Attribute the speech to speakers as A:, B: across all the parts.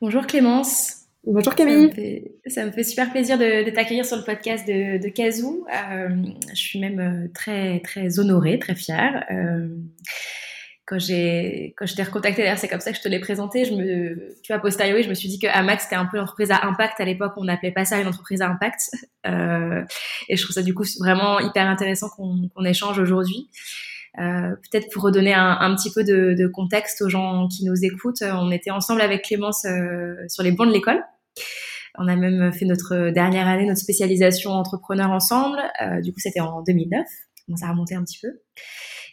A: Bonjour Clémence.
B: Bonjour Camille.
A: Ça me fait, super plaisir de, t'accueillir sur le podcast de, de Kazoo. Euh, je suis même euh, très très honorée, très fière. Euh, quand j'ai quand je t'ai recontacté, d'ailleurs c'est comme ça que je te l'ai présenté. Je me, tu vois, posteriori, je me suis dit que Amax c'était un peu une entreprise à impact à l'époque. On n'appelait pas ça une entreprise à impact. Euh, et je trouve ça du coup vraiment hyper intéressant qu'on échange aujourd'hui. Euh, peut-être pour redonner un, un petit peu de, de, contexte aux gens qui nous écoutent, on était ensemble avec Clémence euh, sur les bancs de l'école. On a même fait notre dernière année, notre spécialisation entrepreneur ensemble. Euh, du coup, c'était en 2009. Bon, ça a remonté un petit peu.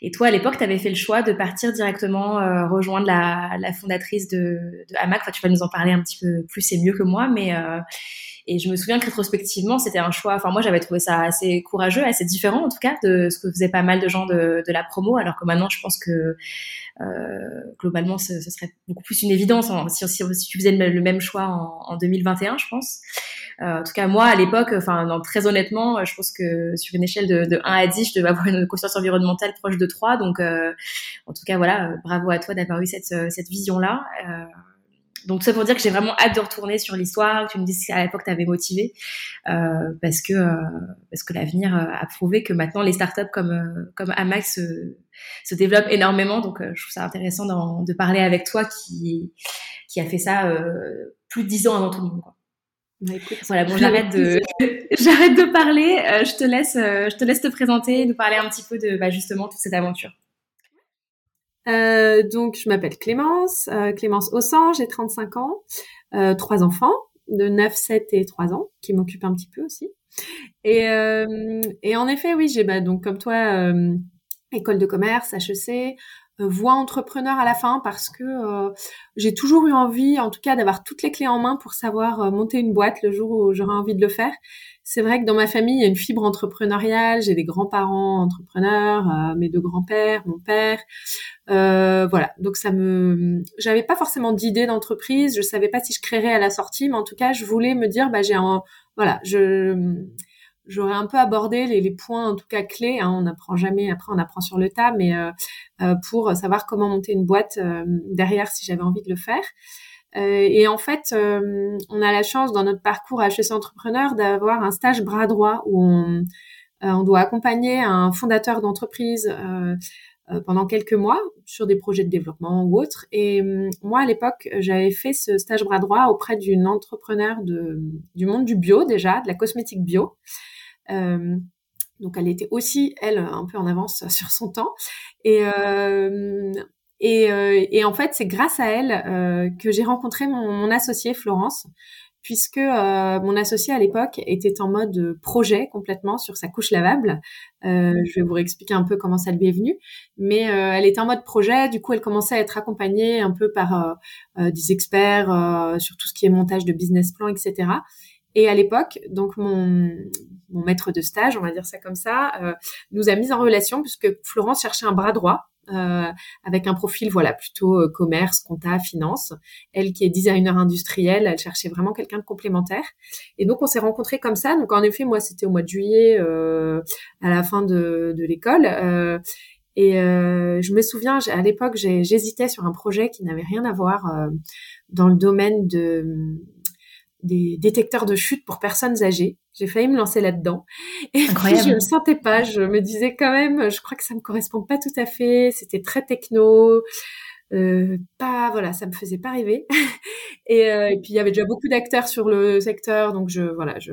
A: Et toi, à l'époque, tu avais fait le choix de partir directement euh, rejoindre la, la, fondatrice de, de Hamac. Enfin, tu vas nous en parler un petit peu plus et mieux que moi, mais euh, et je me souviens que rétrospectivement, c'était un choix. Enfin, moi, j'avais trouvé ça assez courageux, assez différent en tout cas de ce que faisaient pas mal de gens de, de la promo. Alors que maintenant, je pense que euh, globalement, ce, ce, serait beaucoup plus une évidence hein, si, si, tu faisais le, même choix en, en 2021, je pense. Euh, en tout cas, moi, à l'époque, enfin, très honnêtement, je pense que sur une échelle de, de 1 à 10, je devais avoir une conscience environnementale proche de 3. Donc, euh, en tout cas, voilà, bravo à toi d'avoir eu cette, cette vision-là. Euh, donc ça pour dire que j'ai vraiment hâte de retourner sur l'histoire. Tu me dis qu'à l'époque tu avais motivé euh, parce que euh, parce que l'avenir euh, a prouvé que maintenant les startups comme euh, comme Amax se, se développent énormément. Donc je trouve ça intéressant de parler avec toi qui qui a fait ça plus de dix ans avant tout le monde. Quoi. Bah, écoute, voilà, bon, j'arrête de, j'arrête de parler. je te laisse, je te laisse te présenter, nous parler un petit peu de, bah, justement, toute cette aventure.
B: Euh, donc, je m'appelle Clémence, euh, Clémence Ossan, j'ai 35 ans, euh, trois enfants de 9, 7 et 3 ans qui m'occupent un petit peu aussi. Et, euh, et en effet, oui, j'ai bah, donc comme toi école de commerce, HEC, voie entrepreneur à la fin parce que j'ai toujours eu envie, en tout cas, d'avoir toutes les clés en main pour savoir monter une boîte le jour où j'aurai envie de le faire c'est vrai que dans ma famille, il y a une fibre entrepreneuriale. J'ai des grands-parents entrepreneurs, euh, mes deux grands-pères, mon père. Euh, voilà. Donc ça me, j'avais pas forcément d'idée d'entreprise. Je savais pas si je créerais à la sortie, mais en tout cas, je voulais me dire, bah j'ai un, voilà, je j'aurais un peu abordé les, points en tout cas clés. Hein, on n'apprend jamais, après on apprend sur le tas, mais euh, pour savoir comment monter une boîte derrière si j'avais envie de le faire. Euh, et en fait, euh, on a la chance dans notre parcours à HEC Entrepreneur d'avoir un stage bras droit où on, euh, on doit accompagner un fondateur d'entreprise pendant quelques mois sur des projets de développement ou autres. Et moi, à l'époque, j'avais fait ce stage bras droit auprès d'une entrepreneur de, du monde du bio déjà, de la cosmétique bio. Donc, elle était aussi, elle, un peu en avance sur son temps. Et euh, et, euh, et en fait, c'est grâce à elle euh, que j'ai rencontré mon, mon associé Florence, puisque euh, mon associé à l'époque était en mode projet complètement sur sa couche lavable. Euh, je vais vous réexpliquer un peu comment ça lui est venu, mais euh, elle était en mode projet. Du coup, elle commençait à être accompagnée un peu par des experts sur tout ce qui est montage de business plan, etc. Et à l'époque, donc mon, mon maître de stage, on va dire ça comme ça, nous a mis en relation puisque Florence cherchait un bras droit euh, avec un profil voilà plutôt euh, commerce, compta, finance. Elle qui est designer industriel, elle cherchait vraiment quelqu'un de complémentaire. Et donc on s'est rencontrés comme ça. Donc en effet, moi c'était au mois de juillet, euh, à la fin de, de l'école. Euh, et euh, je me souviens, à l'époque, j'hésitais sur un projet qui n'avait rien à voir dans le domaine de des détecteurs de chute pour personnes âgées. J'ai failli me lancer là-dedans. Et Incroyable. puis, je ne sentais pas. Je me disais quand même, je crois que ça me correspond pas tout à fait. C'était très techno. Euh, pas voilà ça me faisait pas rêver et, euh, et, puis il y avait déjà beaucoup d'acteurs sur le secteur donc je voilà je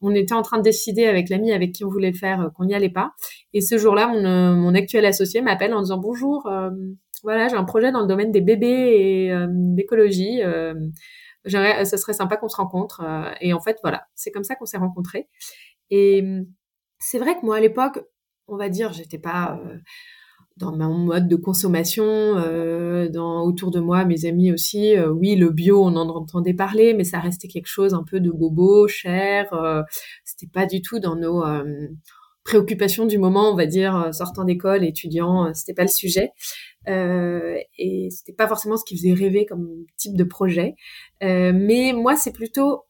B: on était en train de décider avec l'ami avec qui on voulait le faire euh, qu'on n'y allait pas et ce jour-là mon, euh, mon actuel associé m'appelle en disant bonjour voilà j'ai un projet dans le domaine des bébés et d'écologie j'aimerais, ce serait sympa qu'on se rencontre. Euh, et en fait, voilà, c'est comme ça qu'on s'est rencontrés. Et hum, c'est vrai que moi, à l'époque, on va dire, j'étais pas euh, dans mon mode de consommation, euh, dans autour de moi, mes amis aussi. Euh, oui, le bio, on en entendait parler, mais ça restait quelque chose un peu de bobo, cher. Euh, C'était pas du tout dans nos préoccupations du moment, on va dire, sortant d'école, étudiant. C'était pas le sujet. Euh, et c'était pas forcément ce qui faisait rêver comme type de projet. Euh, mais moi, c'est plutôt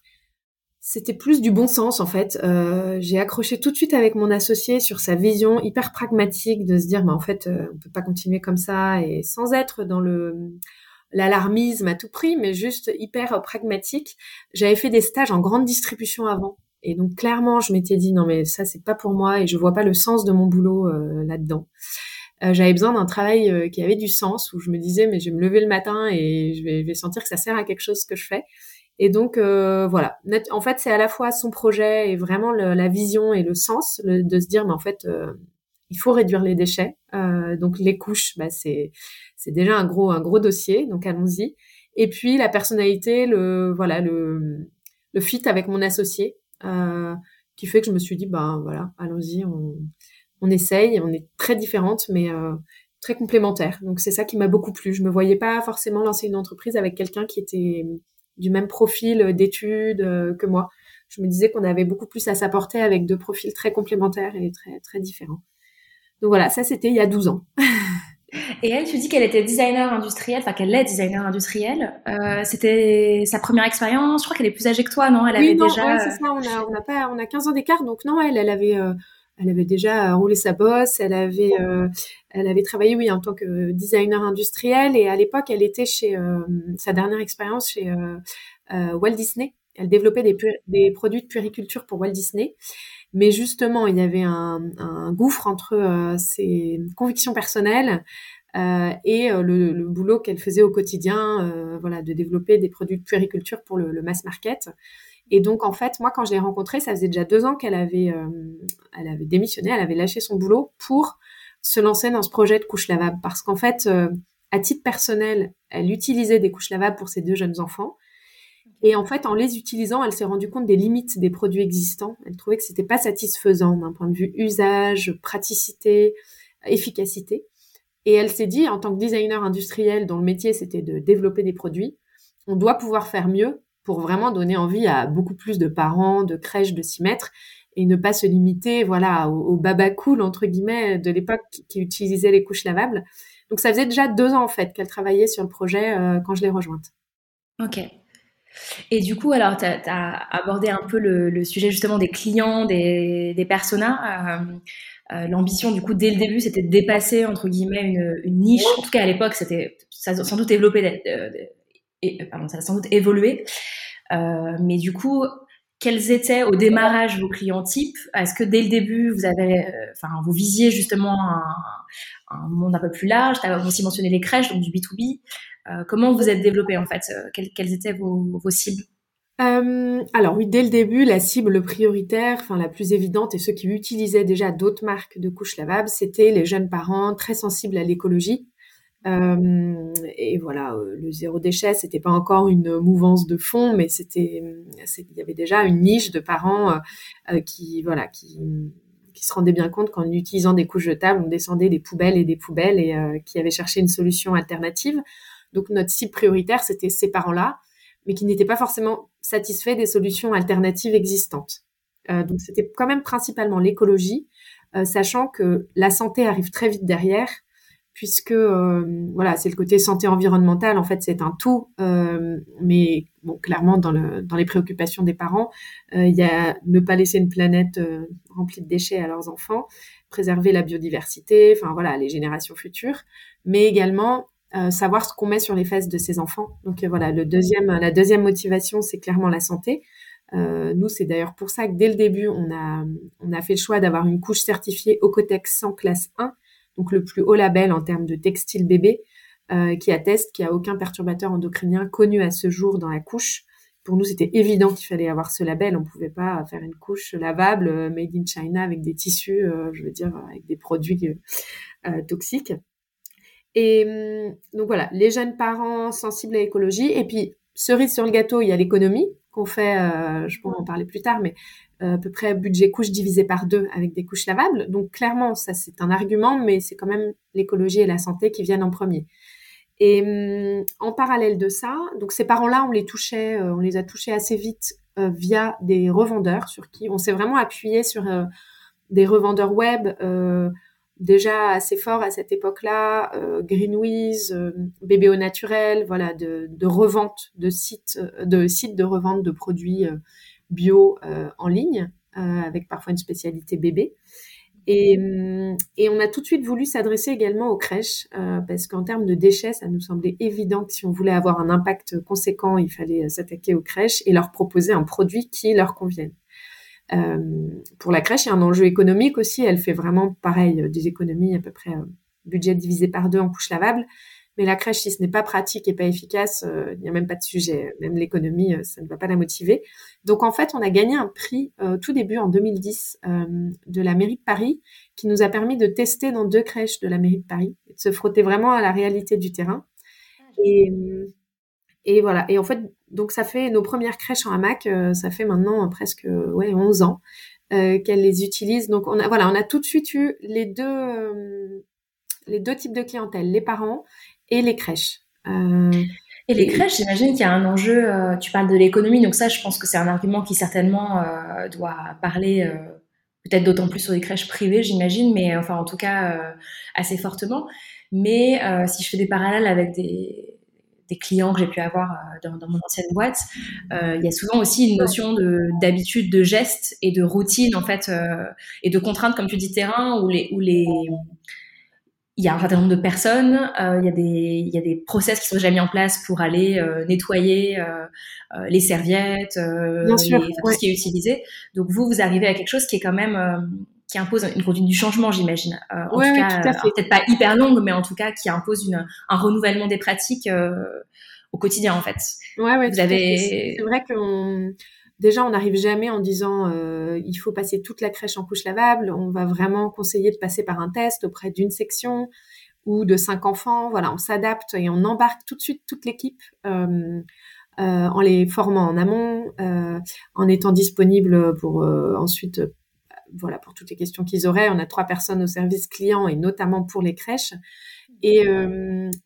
B: c'était plus du bon sens en fait. Euh, j'ai accroché tout de suite avec mon associé sur sa vision hyper pragmatique de se dire, mais en fait, euh, on peut pas continuer comme ça et sans être dans le l'alarmisme à tout prix, mais juste hyper pragmatique. J'avais fait des stages en grande distribution avant. Et donc clairement, je m'étais dit non mais ça c'est pas pour moi et je vois pas le sens de mon boulot là-dedans. Euh, j'avais besoin d'un travail euh, qui avait du sens, où je me disais, mais je vais me lever le matin et je vais, je vais sentir que ça sert à quelque chose que je fais. Et donc euh, voilà, en fait c'est à la fois son projet et vraiment la vision et le sens de se dire mais en fait il faut réduire les déchets. donc les couches, bah, c'est c'est déjà un gros un gros dossier, donc allons-y. Et puis la personnalité, le voilà le le fit avec mon associé, qui fait que je me suis dit ben voilà allons-y on on essaye, on est très différentes, mais euh, très complémentaires. Donc c'est ça qui m'a beaucoup plu. Je me voyais pas forcément lancer une entreprise avec quelqu'un qui était du même profil d'études euh, que moi. Je me disais qu'on avait beaucoup plus à s'apporter avec deux profils très complémentaires et très très différents. Donc voilà, ça c'était il y a 12 ans.
A: Et elle, tu dis qu'elle était designer industriel, enfin qu'elle est designer industriel. Euh, c'était sa première expérience. Je crois qu'elle est plus âgée que toi, non? Elle
B: avait déjà. Ouais, c'est ça. On a, on a pas, on a 15 ans d'écart, donc non, elle, elle avait, elle avait déjà roulé sa bosse, elle avait, euh, elle avait travaillé, oui, en tant que designer industriel, et à l'époque, elle était chez euh, sa dernière expérience chez euh, Walt Disney. Elle développait des, des, produits de puériculture pour Walt Disney, mais justement, il y avait un, un gouffre entre ses convictions personnelles et le, le boulot qu'elle faisait au quotidien, voilà, de développer des produits de puériculture pour le, le mass market. Et donc, en fait, moi, quand je l'ai rencontrée, ça faisait déjà deux ans qu'elle avait, euh, elle avait démissionné, elle avait lâché son boulot pour se lancer dans ce projet de couches lavables. Parce qu'en fait, euh, à titre personnel, elle utilisait des couches lavables pour ses deux jeunes enfants. Et en fait, en les utilisant, elle s'est rendue compte des limites des produits existants. Elle trouvait que c'était pas satisfaisant d'un point de vue usage, praticité, efficacité. Et elle s'est dit, en tant que designer industriel dont le métier c'était de développer des produits, on doit pouvoir faire mieux pour vraiment donner envie à beaucoup plus de parents, de crèches de s'y mettre et ne pas se limiter voilà au, baba cool entre guillemets de l'époque qui, utilisait les couches lavables. Donc ça faisait déjà deux ans en fait qu'elle travaillait sur le projet euh, quand je l'ai rejointe.
A: Ok. Et du coup, alors, tu as, abordé un peu le, sujet justement des clients, des, des personas. Euh, euh, l'ambition, du coup, dès le début, c'était de dépasser, entre guillemets, une, niche. En tout cas, à l'époque, ça sans doute ça a sans doute évolué. Euh, mais du coup, quels étaient au démarrage vos clients types? Est-ce que dès le début, vous avez, euh, enfin, vous visiez justement un, monde un peu plus large? Tu as aussi mentionné les crèches, donc du B2B. Euh, comment vous êtes développé en fait? Quelles, étaient vos, cibles?
B: Alors oui, dès le début, la cible prioritaire, enfin la plus évidente, et ceux qui utilisaient déjà d'autres marques de couches lavables, c'était les jeunes parents très sensibles à l'écologie, euh, et voilà, euh, le zéro déchet, c'était pas encore une mouvance de fond, mais c'était, il y avait déjà une niche de parents euh, qui, voilà, qui se rendaient bien compte qu'en utilisant des couches jetables, on descendait des poubelles et des poubelles et qui avaient cherché une solution alternative. Donc notre cible prioritaire, c'était ces parents-là, mais qui n'étaient pas forcément satisfaits des solutions alternatives existantes. donc c'était quand même principalement l'écologie, sachant que la santé arrive très vite derrière puisque euh, voilà, c'est le côté santé environnementale. En fait, c'est un tout, euh, mais bon, clairement dans, le, dans les préoccupations des parents, euh, il y a ne pas laisser une planète remplie de déchets à leurs enfants, préserver la biodiversité, enfin voilà, les générations futures, mais également savoir ce qu'on met sur les fesses de ses enfants. Donc voilà, le deuxième, la deuxième motivation, c'est clairement la santé. nous, c'est d'ailleurs pour ça que dès le début, on a, on a fait le choix d'avoir une couche certifiée Ocotex sans classe 1 donc le plus haut label en termes de textile bébé, euh, qui atteste qu'il n'y a aucun perturbateur endocrinien connu à ce jour dans la couche. Pour nous, c'était évident qu'il fallait avoir ce label. On ne pouvait pas faire une couche lavable euh, made in China avec des tissus, euh, je veux dire, avec des produits toxiques. Et hum, donc voilà, les jeunes parents sensibles à l'écologie. Et puis, cerise sur le gâteau, il y a l'économie qu'on fait, je pourrais en parler plus tard, mais euh, à peu près budget couche divisé par deux avec des couches lavables. Donc clairement, ça c'est un argument, mais c'est quand même l'écologie et la santé qui viennent en premier. Et hum, en parallèle de ça, donc ces parents-là, on les touchait, euh, on les a touchés assez vite euh, via des revendeurs sur qui on s'est vraiment appuyé sur des revendeurs web déjà assez forts à cette époque-là, Greenwiz, Bébé au naturel, voilà, de, revente de sites, de sites de revente de produits bio euh, en ligne, euh, avec parfois une spécialité bébé. Et, et, on a tout de suite voulu s'adresser également aux crèches, euh, parce qu'en termes de déchets, ça nous semblait évident que si on voulait avoir un impact conséquent, il fallait euh, s'attaquer aux crèches et leur proposer un produit qui leur convienne. Euh, pour la crèche, il y a un enjeu économique aussi. Elle fait vraiment pareil, des économies à peu près budget divisé par deux en couches lavables. Mais la crèche, si ce n'est pas pratique et pas efficace, euh, il n'y a même pas de sujet. Même l'économie, euh, ça ne va pas la motiver. Donc en fait, on a gagné un prix euh, tout début en 2010 de la mairie de Paris qui nous a permis de tester dans deux crèches de la mairie de Paris et de se frotter vraiment à la réalité du terrain. Et, et voilà. Et en fait, donc ça fait nos premières crèches en hamac, ça fait maintenant presque ouais 11 ans qu'elles les utilisent. Donc on a voilà, on a tout de suite eu les deux les deux types de clientèle, les parents et les crèches.
A: Euh, et les crèches, j'imagine qu'il y a un enjeu, euh, tu parles de l'économie, donc ça je pense que c'est un argument qui certainement euh, doit parler peut-être d'autant plus sur les crèches privées, j'imagine, mais enfin en tout cas assez fortement. Mais si je fais des parallèles avec des, des clients que j'ai pu avoir dans, dans, mon ancienne boîte, il y a souvent aussi une notion de d'habitude, de geste et de routine en fait, et de contraintes comme tu dis terrain où les où les il y a un certain nombre de personnes, euh, il, y a des, il y a des process qui sont déjà mis en place pour aller euh, nettoyer euh, euh les serviettes, euh, tout ce qui est utilisé. Donc vous, vous arrivez à quelque chose qui est quand même euh, qui impose une conduite du changement, j'imagine. en tout cas, peut-être pas hyper longue, mais en tout cas qui impose une, un renouvellement des pratiques au quotidien en fait.
B: Ouais, ouais. Vous avez. C'est vrai qu'on Déjà, on n'arrive jamais en disant euh, il faut passer toute la crèche en couche lavable. On va vraiment conseiller de passer par un test auprès d'une section ou de cinq enfants. Voilà, on s'adapte et on embarque tout de suite toute l'équipe euh, euh, en les formant en amont, euh, en étant disponible pour euh, ensuite, voilà, pour toutes les questions qu'ils auraient. On a trois personnes au service client et notamment pour les crèches. Et,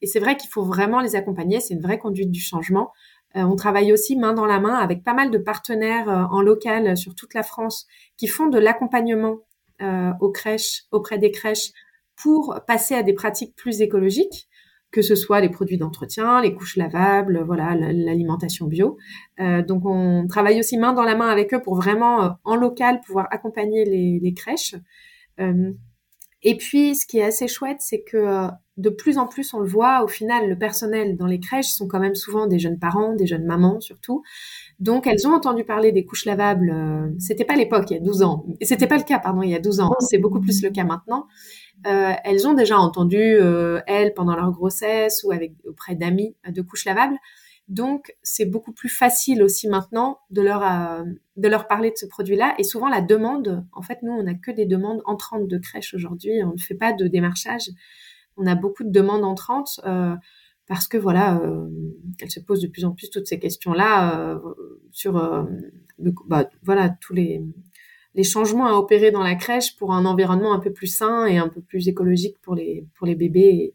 B: et c'est vrai qu'il faut vraiment les accompagner. C'est une vraie conduite du changement. Euh, on travaille aussi main dans la main avec pas mal de partenaires euh, en local sur toute la France qui font de l'accompagnement euh, aux crèches, auprès des crèches, pour passer à des pratiques plus écologiques, que ce soit les produits d'entretien, les couches lavables, voilà, l'alimentation bio. donc on travaille aussi main dans la main avec eux pour vraiment en local pouvoir accompagner les, les crèches. et puis ce qui est assez chouette, c'est que de plus en plus, on le voit, au final, le personnel dans les crèches sont quand même souvent des jeunes parents, des jeunes mamans surtout. Donc, elles ont entendu parler des couches lavables. Euh, c'était pas l'époque, il y a 12 ans. C'était pas le cas, pardon, il y a 12 ans. C'est beaucoup plus le cas maintenant. Euh, elles ont déjà entendu, euh, elles, pendant leur grossesse ou auprès d'amis, de couches lavables. Donc, c'est beaucoup plus facile aussi maintenant de leur de leur parler de ce produit-là. Et souvent, la demande, en fait, nous, on n'a que des demandes entrantes de crèches aujourd'hui. On ne fait pas de démarchage on a beaucoup de demandes entrantes euh, parce que voilà, euh, elle se pose de plus en plus toutes ces questions-là euh, sur bah, voilà tous les les changements à opérer dans la crèche pour un environnement un peu plus sain et un peu plus écologique pour les pour les bébés.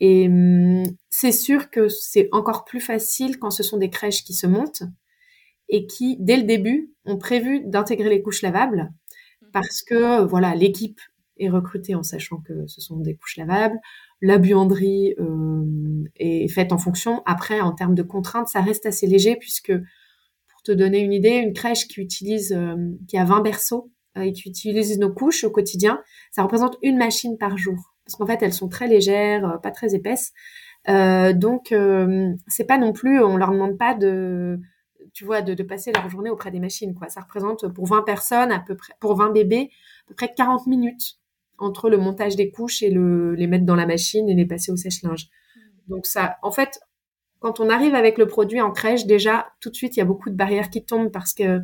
B: Et, hum, c'est sûr que c'est encore plus facile quand ce sont des crèches qui se montent et qui, dès le début, ont prévu d'intégrer les couches lavables parce que voilà l'équipe est recrutée en sachant que ce sont des couches lavables. La buanderie euh, est faite en fonction. Après, en termes de contraintes, ça reste assez léger puisque, pour te donner une idée, une crèche qui utilise, euh, qui a 20 berceaux euh, et qui utilise nos couches au quotidien, ça représente une machine par jour. Parce qu'en fait, elles sont très légères, pas très épaisses. donc, c'est pas non plus, on leur demande pas de, tu vois, de, de, passer leur journée auprès des machines, quoi. Ça représente pour 20 personnes, à peu près, pour 20 bébés, à peu près 40 minutes entre le montage des couches et le, les mettre dans la machine et les passer au sèche-linge. Donc ça, en fait, quand on arrive avec le produit en crèche, déjà, tout de suite, il y a beaucoup de barrières qui tombent parce que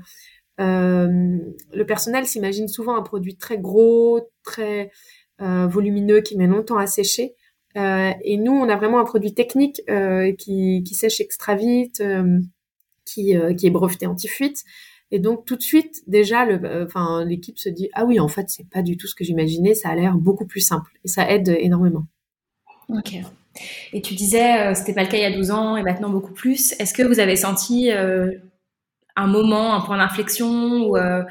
B: euh, le personnel s'imagine souvent un produit très gros, très euh, volumineux, qui met longtemps à sécher. Euh, et nous, on a vraiment un produit technique qui, sèche extra vite, qui, est breveté anti-fuite. Et donc tout de suite, déjà, l'équipe se dit ah oui, en fait, c'est pas du tout ce que j'imaginais. Ça a l'air beaucoup plus simple et ça aide énormément.
A: Ok. Et tu disais, euh, c'était pas le cas il y a 12 ans et maintenant beaucoup plus. Est-ce que vous avez senti euh, un moment, un point d'inflexion ou euh,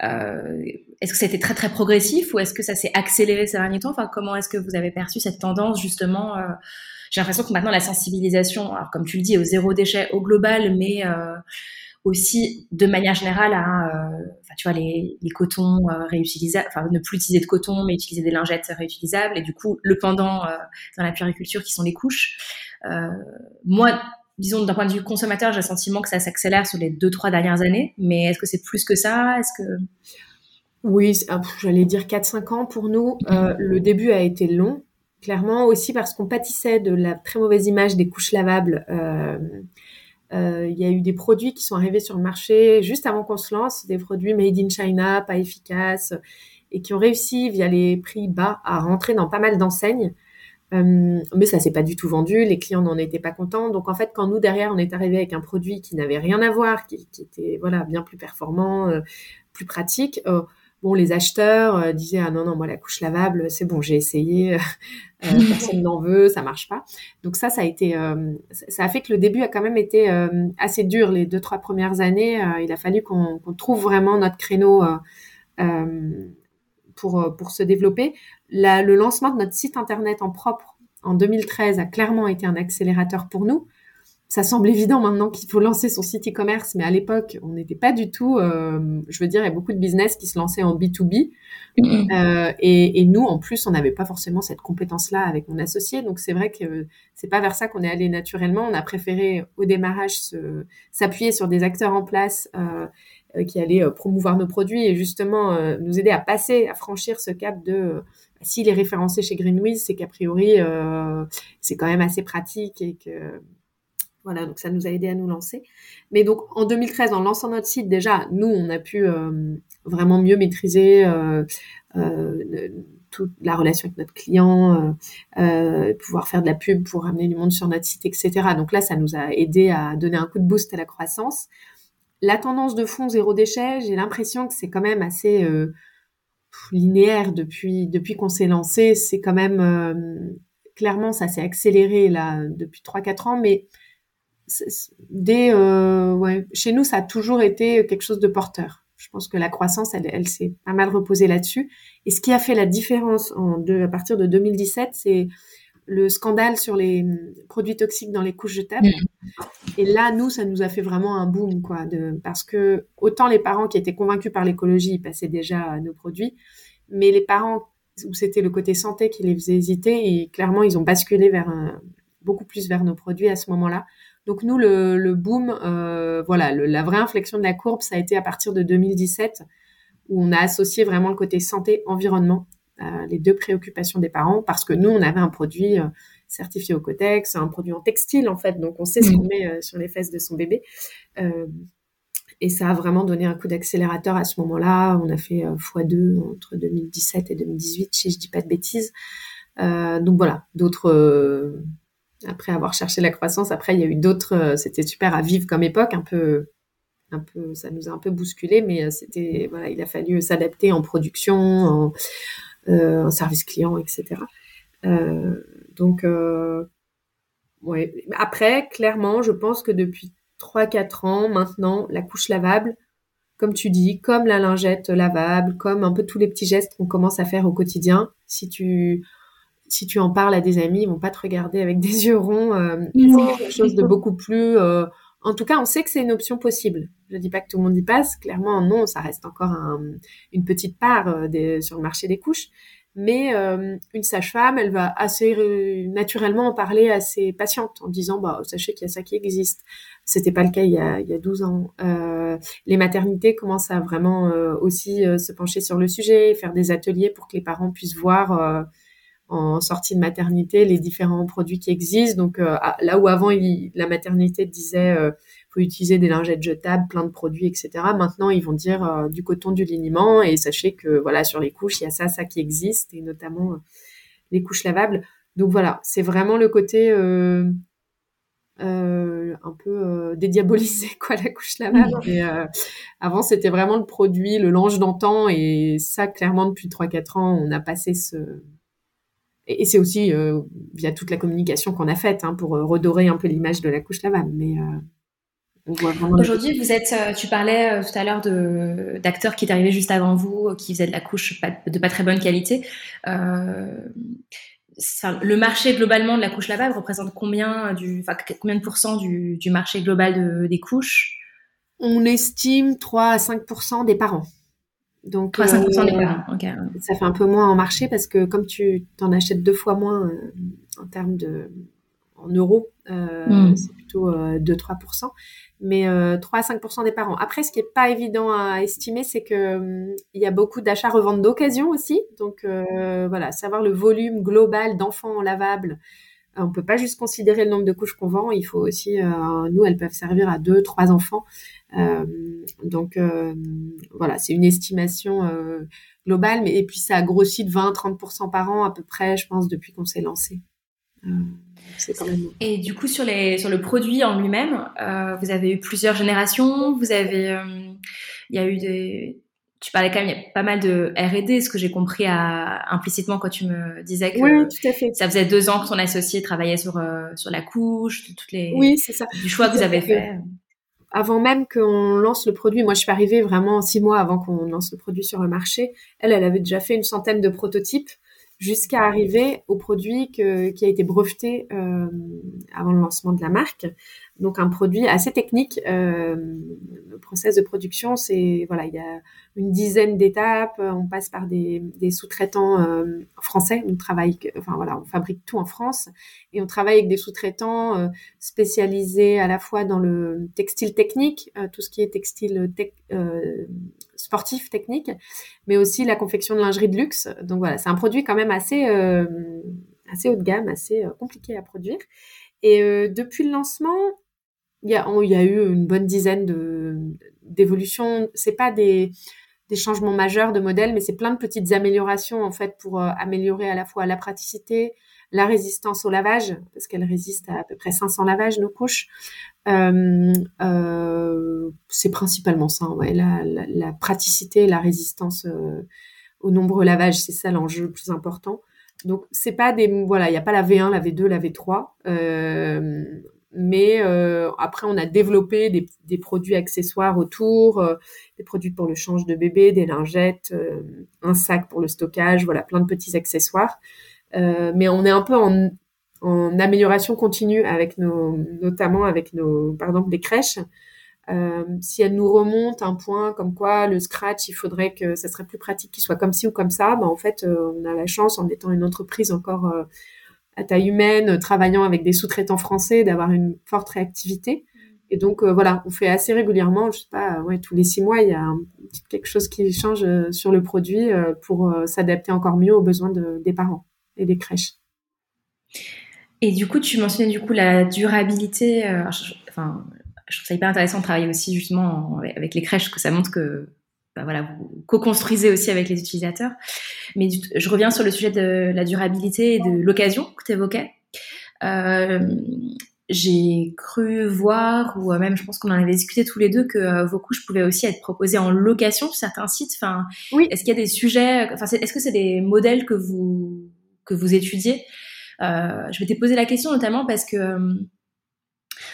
A: est-ce que c'était très très progressif ou est-ce que ça s'est accéléré ces derniers temps? Enfin, comment est-ce que vous avez perçu cette tendance justement J'ai l'impression que maintenant la sensibilisation, comme tu le dis, au zéro déchet au global, mais aussi de manière générale à, enfin, tu vois, les, les cotons réutilisables, enfin ne plus utiliser de coton mais utiliser des lingettes réutilisables et du coup le pendant dans la puériculture qui sont les couches. moi, disons d'un point de vue consommateur, j'ai le sentiment que ça s'accélère sur les deux trois dernières années, mais est-ce que c'est plus que ça? Est-ce que
B: oui, ah, j'allais dire 4-5 ans pour nous. Euh, le début a été long, clairement aussi parce qu'on pâtissait de la très mauvaise image des couches lavables. Euh, euh, il y a eu des produits qui sont arrivés sur le marché juste avant qu'on se lance, des produits made in China, pas efficaces, et qui ont réussi via les prix bas à rentrer dans pas mal d'enseignes. mais ça s'est pas du tout vendu, les clients n'en étaient pas contents. Donc en fait, quand nous derrière on est arrivé avec un produit qui n'avait rien à voir, qui, qui était voilà bien plus performant, plus pratique, bon, les acheteurs euh, disaient ah non non moi la couche lavable c'est bon j'ai essayé, euh, euh, personne n'en veut, ça marche pas. Donc ça ça a été ça a fait que le début a quand même été assez dur les deux trois premières années. il a fallu qu'on trouve vraiment notre créneau pour pour se développer. le lancement de notre site internet en propre en 2013 a clairement été un accélérateur pour nous ça semble évident maintenant qu'il faut lancer son site e-commerce, mais à l'époque, on n'était pas du tout. Euh, je veux dire, il y a beaucoup de business qui se lançaient en B2B, mm-hmm. euh, et, et, nous, en plus, on n'avait pas forcément cette compétence-là avec mon associé. Donc c'est vrai que c'est pas vers ça qu'on est allé naturellement. On a préféré au démarrage s'appuyer sur des acteurs en place euh, euh qui allaient euh, promouvoir nos produits et justement euh, nous aider à passer, à franchir ce cap de s'il est référencé chez Greenwiz, c'est qu'a priori c'est quand même assez pratique et que voilà, donc ça nous a aidé à nous lancer. Mais donc en 2013, en lançant notre site, déjà, nous, on a pu euh, vraiment mieux maîtriser euh, euh, toute la relation avec notre client, pouvoir faire de la pub pour ramener du monde sur notre site, etc. Donc là, ça nous a aidé à donner un coup de boost à la croissance. La tendance de fond zéro déchet, j'ai l'impression que c'est quand même assez linéaire depuis depuis qu'on s'est lancé. C'est quand même clairement ça s'est accéléré là depuis 3-4 ans, mais dès, euh, ouais, chez nous, ça a toujours été quelque chose de porteur. Je pense que la croissance, elle, elle s'est pas mal reposée là-dessus. Et ce qui a fait la différence en à partir de 2017, c'est le scandale sur les produits toxiques dans les couches jetables. Mmh. Et là, nous, ça nous a fait vraiment un boom, quoi, de, parce que autant les parents qui étaient convaincus par l'écologie passaient déjà à nos produits, mais les parents où c'était le côté santé qui les faisait hésiter, et clairement, ils ont basculé vers un, beaucoup plus vers nos produits à ce moment-là. Donc nous, le, le boom, euh, voilà, la vraie inflexion de la courbe, ça a été à partir de 2017, où on a associé vraiment le côté santé-environnement, euh, les deux préoccupations des parents, parce que nous, on avait un produit euh, certifié au Cotex, un produit en textile en fait, donc on sait ce mmh. qu'on met sur les fesses de son bébé. et ça a vraiment donné un coup d'accélérateur à ce moment-là. On a fait x2 entre 2017 et 2018, si je dis pas de bêtises. donc voilà, d'autres après avoir cherché la croissance, après il y a eu d'autres. Euh, c'était super à vivre comme époque, un peu, un peu, ça nous a un peu bousculé, mais euh, c'était voilà, il a fallu s'adapter en production, en, euh, service client, etc. donc ouais. Après, clairement, je pense que depuis 3-4 ans maintenant, la couche lavable, comme tu dis, comme la lingette lavable, comme un peu tous les petits gestes qu'on commence à faire au quotidien, si tu si tu en parles à des amis, ils vont pas te regarder avec des yeux ronds. Euh, c'est quelque chose de beaucoup plus. Euh, en tout cas, on sait que c'est une option possible. Je dis pas que tout le monde y passe. Clairement, non, ça reste encore une petite part euh, sur le marché des couches. Mais une sage-femme, elle va assez naturellement en parler à ses patientes en disant bah sachez qu'il y a ça qui existe. C'était pas le cas il y a, il y a 12 ans. les maternités commencent à vraiment aussi se pencher sur le sujet, faire des ateliers pour que les parents puissent voir en sortie de maternité les différents produits qui existent. Donc euh, là où avant la maternité disait euh, faut utiliser des lingettes jetables, plein de produits, etc. Maintenant ils vont dire euh, du coton, du liniment et sachez que voilà sur les couches il y a ça, ça qui existe et notamment les couches lavables. Donc voilà, c'est vraiment le côté un peu dédiabolisé quoi la couche lavable. avant c'était vraiment le produit, le linge d'antan et ça clairement depuis 3-4 ans on a passé ce et, c'est aussi euh, via toute la communication qu'on a faite hein, pour euh, redorer un peu l'image de la couche lavable. Mais
A: euh, Aujourd'hui, vous êtes, tu parlais tout à l'heure de d'acteurs qui est arrivé juste avant vous, qui faisaient de la couche de pas très bonne qualité. le marché globalement de la couche lavable représente combien du, combien de pourcents du, du marché global de, des couches?
B: On estime 3 à 5% des parents.
A: Donc, 3 à 5 des parents, ok.
B: Ça fait un peu moins en marché parce que comme tu t'en achètes deux fois moins en termes de en euros, hmm. c'est plutôt 2-3% mais 3 euh, à 5% des parents. Après, ce qui est pas évident à estimer, c'est que hum, il y a beaucoup d'achats-reventes d'occasion aussi. Donc euh, voilà, savoir le volume global d'enfants lavables. On peut pas juste considérer le nombre de couches qu'on vend. Il faut aussi, euh, nous, elles peuvent servir à deux, trois enfants. donc voilà, c'est une estimation globale, mais et puis ça a grossi de 20-30% par an à peu près, je pense, depuis qu'on s'est lancé.
A: Et du coup, sur, sur le produit en lui-même, euh, vous avez eu plusieurs générations. Vous avez, euh, il y a eu des, tu parlais quand même, il y a pas mal de R&D, ce que j'ai compris à, implicitement quand tu me disais que
B: oui, tout à fait.
A: ça faisait deux ans que ton associé travaillait sur euh, sur la couche, toutes les
B: oui, c'est ça.
A: du choix que vous avez fait.
B: Avant même qu'on lance le produit, moi je suis arrivée vraiment six mois avant qu'on lance le produit sur le marché. Elle, elle avait déjà fait une centaine de prototypes jusqu'à arriver au produit qui a été breveté euh, avant le lancement de la marque. Donc un produit assez technique. Euh, le process de production, c'est voilà, il y a une dizaine d'étapes. On passe par des, sous-traitants euh, français. On travaille, enfin voilà, on fabrique tout en France et on travaille avec des sous-traitants euh, spécialisés à la fois dans le textile technique, euh, tout ce qui est textile sportif technique, mais aussi la confection de lingerie de luxe. Donc voilà, c'est un produit quand même assez euh, assez haut de gamme, assez euh, compliqué à produire. Et euh, depuis le lancement, il y a, il y a eu une bonne dizaine de d'évolutions. C'est pas des des changements majeurs de modèle, mais c'est plein de petites améliorations en fait pour améliorer à la fois la praticité, la résistance au lavage, parce qu'elle résiste à à peu près 500 lavages, nos couches. Euh, euh, c'est principalement ça, ouais, la, la, praticité, la résistance euh, aux nombreux lavages, c'est ça l'enjeu le plus important. Donc c'est pas des voilà, il n'y a pas la V1, la V2, la V3, euh, mais euh, après on a développé des, des produits accessoires autour, euh, des produits pour le change de bébé, des lingettes, un sac pour le stockage, voilà, plein de petits accessoires. Euh, mais on est un peu en, en, amélioration continue avec nos, notamment avec nos, par exemple, les crèches. Euh, si elle nous remonte un point comme quoi le scratch, il faudrait que ça serait plus pratique qu'il soit comme ci ou comme ça, ben en fait, euh, on a la chance, en étant une entreprise encore euh, à taille humaine, travaillant avec des sous-traitants français, d'avoir une forte réactivité. Et donc voilà, on fait assez régulièrement, je sais pas, ouais, tous les six mois, il y a quelque chose qui change sur le produit pour s'adapter encore mieux aux besoins de, des parents et des crèches.
A: Et du coup, tu mentionnais du coup la durabilité. Euh, je, enfin, je trouve ça hyper intéressant de travailler aussi justement avec les crèches, que ça montre que bah voilà, vous co-construisez aussi avec les utilisateurs. Mais je reviens sur le sujet de la durabilité et de l'occasion que tu évoquais. Euh, j'ai cru voir, ou même je pense qu'on en avait discuté tous les deux, que euh, vos couches pouvaient aussi être proposées en location sur certains sites. Enfin,
B: oui.
A: Est-ce qu'il y a des sujets, enfin, est-ce que c'est des modèles que vous que vous étudiez? Euh, je m'étais posé la question notamment parce que euh,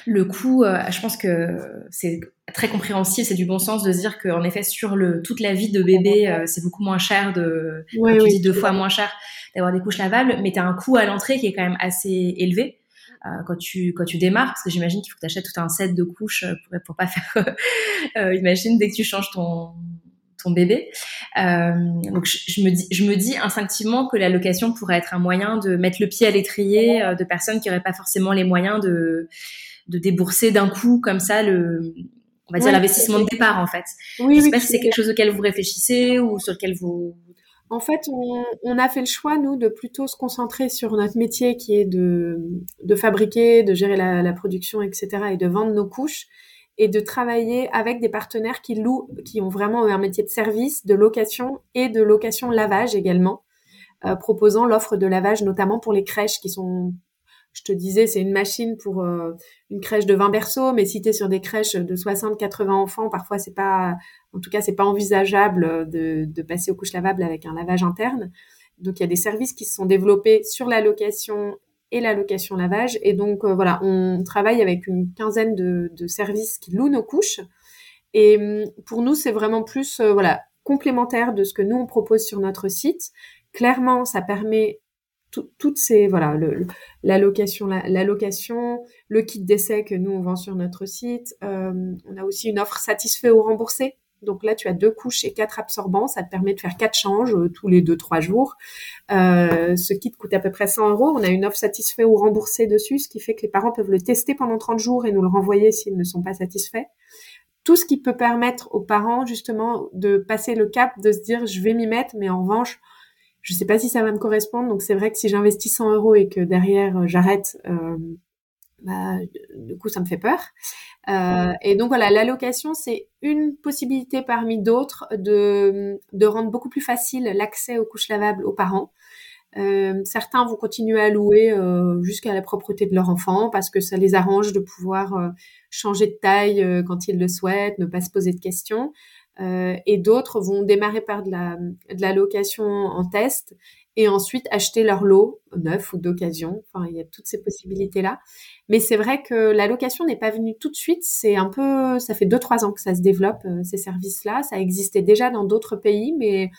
A: le coût, euh, je pense que c'est très compréhensible, c'est du bon sens de se dire qu'en effet sur le toute la vie de bébé, c'est beaucoup moins cher de, tu dis deux fois moins cher d'avoir des couches lavables, mais tu as un coût à l'entrée qui est quand même assez élevé. quand tu quand tu démarres parce que j'imagine qu'il faut que tu achètes tout un set de couches pour pour pas faire imagine dès que tu changes ton ton bébé. Euh, donc je, me dis, je me dis instinctivement que la location pourrait être un moyen de mettre le pied à l'étrier euh, de personnes qui n'auraient pas forcément les moyens de, de débourser d'un coup comme ça le, on va dire l'investissement de départ en fait. Oui, je sais pas si c'est quelque chose auquel vous réfléchissez ou sur lequel vous.
B: En fait, on, on, a fait le choix, nous, de plutôt se concentrer sur notre métier qui est de, de fabriquer, de gérer la, la production, etc., et de vendre nos couches et de travailler avec des partenaires qui louent, qui ont vraiment un métier de service, de location et de location lavage également, euh, proposant l'offre de lavage notamment pour les crèches qui sont, je te disais, c'est une machine pour euh, une crèche de 20 berceaux, mais si tu es sur des crèches de 60-80 enfants, parfois c'est pas, en tout cas c'est pas envisageable de, de passer aux couches lavables avec un lavage interne. Donc il y a des services qui se sont développés sur la location et la location lavage. Et donc euh, voilà, on travaille avec une quinzaine de, de, services qui louent nos couches. Et hum, pour nous, c'est vraiment plus euh, voilà complémentaire de ce que nous on propose sur notre site. Clairement, ça permet toutes ces voilà l'allocation l'allocation le kit d'essai que nous on vend sur notre site. Euh, on a aussi une offre satisfait ou remboursé. Donc là tu as deux couches et quatre absorbants. Ça te permet de faire quatre changes euh, tous les deux trois jours. Euh, ce kit coûte à peu près 100 euros. On a une offre satisfait ou remboursé dessus ce qui fait que les parents peuvent le tester pendant 30 jours et nous le renvoyer s'ils ne sont pas satisfaits. Tout ce qui peut permettre aux parents justement de passer le cap de se dire je vais m'y mettre mais en revanche je sais pas si ça va me correspondre. Donc c'est vrai que si j'investis 100 euros et que derrière euh, j'arrête, euh, bah, du coup ça me fait peur. Euh, et donc voilà, l'allocation c'est une possibilité parmi d'autres de, de rendre beaucoup plus facile l'accès aux couches lavables aux parents. Euh, certains vont continuer à louer euh, jusqu'à la propreté de leur enfant parce que ça les arrange de pouvoir euh, changer de taille quand ils le souhaitent, ne pas se poser de questions. Euh, et d'autres vont démarrer par de la, location en test et ensuite acheter leur lot neuf ou d'occasion. Enfin, il y a toutes ces possibilités-là. Mais c'est vrai que la location n'est pas venue tout de suite. C'est un peu, ça fait deux trois ans que ça se développe euh, ces services-là. Ça existait déjà dans d'autres pays, mais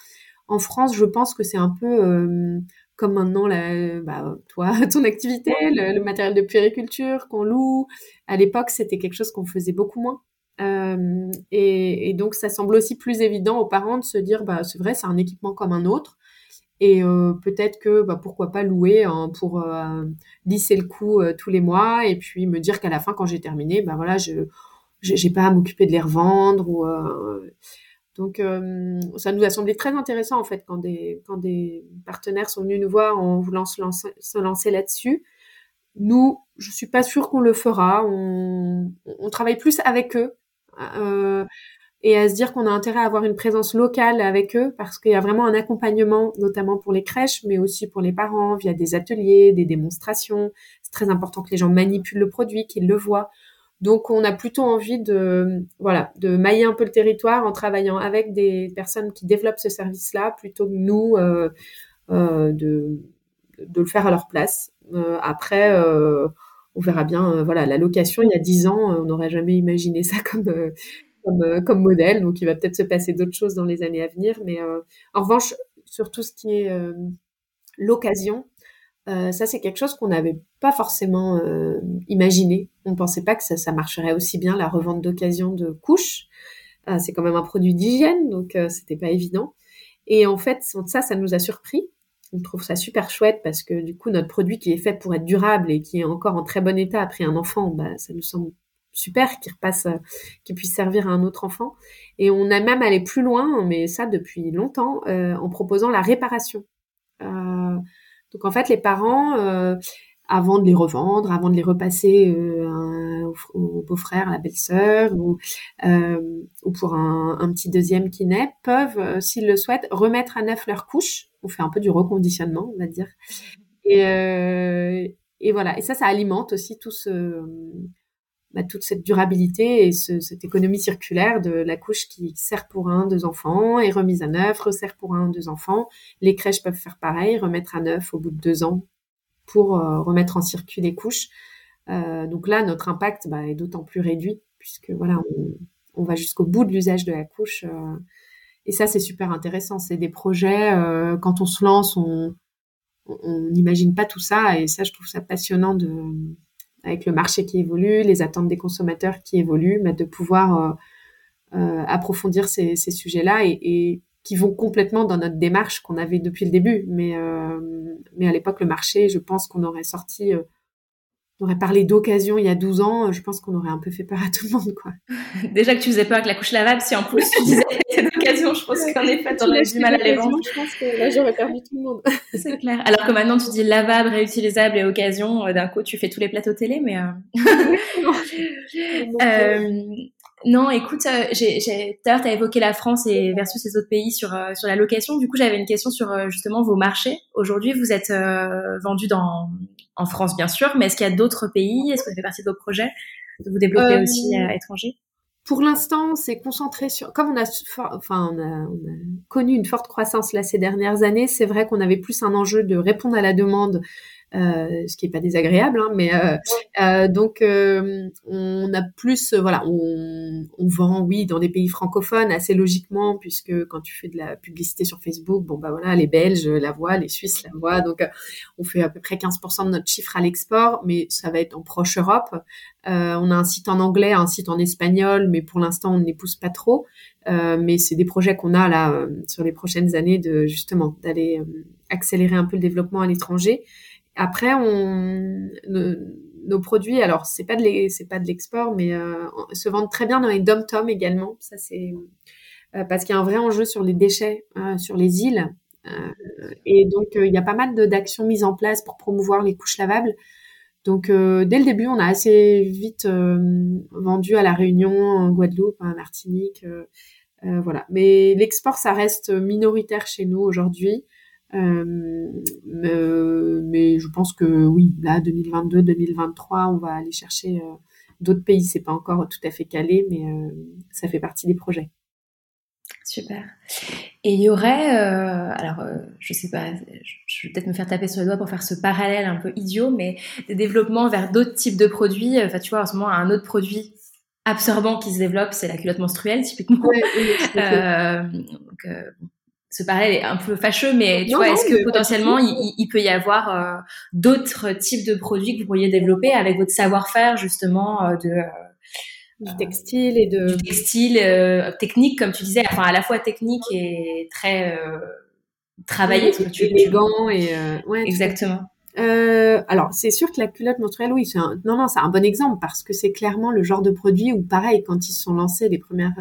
B: en France, je pense que c'est un peu euh, comme maintenant, bah, toi, ton activité, le, le matériel de puériculture qu'on loue. À l'époque, c'était quelque chose qu'on faisait beaucoup moins. Euh, et, donc, ça semble aussi plus évident aux parents de se dire, bah, c'est vrai, c'est un équipement comme un autre. Et euh, peut-être que, bah, pourquoi pas louer hein, pour euh, lisser le coup tous les mois et puis me dire qu'à la fin, quand j'ai terminé, bah voilà, je j'ai pas à m'occuper de les revendre donc ça nous a semblé très intéressant en fait quand des quand des partenaires sont venus nous voir en voulant se lancer, là-dessus. Nous, je suis pas sûre qu'on le fera. On travaille plus avec eux euh, et à se dire qu'on a intérêt à avoir une présence locale avec eux parce qu'il y a vraiment un accompagnement, notamment pour les crèches, mais aussi pour les parents via des ateliers, des démonstrations. C'est très important que les gens manipulent le produit, qu'ils le voient. Donc, on a plutôt envie de, voilà, de mailler un peu le territoire en travaillant avec des personnes qui développent ce service-là, plutôt que nous euh, euh, de, de le faire à leur place. Après, on verra bien. Euh, voilà, la location, il y a dix ans, euh, on n'aurait jamais imaginé ça comme euh, comme, modèle. Donc, il va peut-être se passer d'autres choses dans les années à venir. Mais en revanche, sur tout ce qui est l'occasion, ça, c'est quelque chose qu'on n'avait pas forcément imaginé. On ne pensait pas que ça, marcherait aussi bien, la revente d'occasion de couches. c'est quand même un produit d'hygiène, donc c'était pas évident. Et en fait, ça, ça nous a surpris on trouve ça super chouette parce que du coup, notre produit qui est fait pour être durable et qui est encore en très bon état après un enfant, bah, ça nous semble super qu'il repasse, euh, qu'il puisse servir à un autre enfant. Et on a même allé plus loin, mais ça depuis longtemps, euh, en proposant la réparation. Euh, donc en fait, les parents, euh, avant de les revendre, avant de les repasser euh, au, beau-frère, à la belle-sœur, ou, ou pour un, un, petit deuxième qui naît, peuvent, s'ils le souhaitent, remettre à neuf leur couche on fait un peu du reconditionnement, on va dire. Et, euh, voilà. Et ça, ça alimente aussi tout ce, bah, toute cette durabilité et ce, cette économie circulaire de la couche qui sert pour un, deux enfants, et remise à neuf, resserre pour un, deux enfants. Les crèches peuvent faire pareil, remettre à neuf au bout de deux ans pour euh, remettre en circuit les couches. Euh, donc là, notre impact bah, est d'autant plus réduit puisque voilà, on, on va jusqu'au bout de l'usage de la couche. Euh, et ça, c'est super intéressant. C'est des projets, euh, quand on se lance, on n'imagine pas tout ça. Et ça, je trouve ça passionnant de, avec le marché qui évolue, les attentes des consommateurs qui évoluent, mais de pouvoir euh, euh, approfondir ces, sujets-là et, qui vont complètement dans notre démarche qu'on avait depuis le début. Mais, à l'époque, le marché, je pense qu'on aurait sorti on aurait parlé d'occasion il y a 12 ans, je pense qu'on aurait un peu fait peur à tout le monde, quoi.
A: Déjà que tu faisais peur avec la couche lavable, si en plus tu disais d'occasion, je pense qu'en effet, t'aurais du mal à les vendre.
B: Je pense que là, j'aurais perdu tout le monde.
A: C'est clair. Alors que maintenant, tu dis lavable, réutilisable et occasion, euh, d'un coup, tu fais tous les plateaux télé, mais... Euh... euh, non, écoute, euh, j'ai, j'ai, tout à l'heure, tu as évoqué la France et versus les autres pays sur, euh, sur la location. Du coup, j'avais une question sur euh, justement vos marchés. Aujourd'hui, vous êtes vendu dans, en France, bien sûr, mais est-ce qu'il y a d'autres pays? Est-ce que ça fait partie de vos projets de vous développer aussi à l'étranger?
B: Pour l'instant, c'est concentré sur. Comme on a, enfin, on a, on a, connu une forte croissance là ces dernières années, c'est vrai qu'on avait plus un enjeu de répondre à la demande euh, ce qui est pas désagréable, hein, mais euh, euh, donc on a plus, voilà, on, on, vend, oui, dans des pays francophones assez logiquement, puisque quand tu fais de la publicité sur Facebook, bon bah voilà, les Belges la voient, les Suisses la voient, donc on fait à peu près 15% de notre chiffre à l'export, mais ça va être en proche Europe. on a un site en anglais, un site en espagnol, mais pour l'instant on ne les pousse pas trop. mais c'est des projets qu'on a là sur les prochaines années de justement d'aller accélérer un peu le développement à l'étranger. Après, nos, produits, alors c'est pas de l'export, mais euh, se vendent très bien dans les dom-tom également. Ça c'est euh, parce qu'il y a un vrai enjeu sur les déchets euh, sur les îles. et donc il y a pas mal d'actions mises en place pour promouvoir les couches lavables. Donc dès le début, on a assez vite vendu à la Réunion, en Guadeloupe, en Martinique, voilà. Mais l'export, ça reste minoritaire chez nous aujourd'hui. Euh, mais je pense que oui, là, 2022-2023, on va aller chercher euh, d'autres pays. C'est pas encore tout à fait calé, mais euh, ça fait partie des projets.
A: Super. Et il y aurait, alors je sais pas, je vais peut-être me faire taper sur les doigts pour faire ce parallèle un peu idiot, mais des développements vers d'autres types de produits. Enfin, tu vois, en ce moment, un autre produit absorbant qui se développe, c'est la culotte menstruelle, typiquement. Ouais, donc, ce parallèle est un peu fâcheux, mais tu vois, est-ce que potentiellement il, peut y avoir euh, d'autres types de produits que vous pourriez développer avec votre savoir-faire justement euh, de
B: euh, du textile et de
A: du textile technique comme tu disais, enfin à la fois technique et très travaillé,
B: oui, tu élégant et
A: ouais, exactement.
B: alors, c'est sûr que la culotte menstruelle, oui, c'est un... non, non, c'est un bon exemple parce que c'est clairement le genre de produit où, pareil, quand ils se sont lancés les premières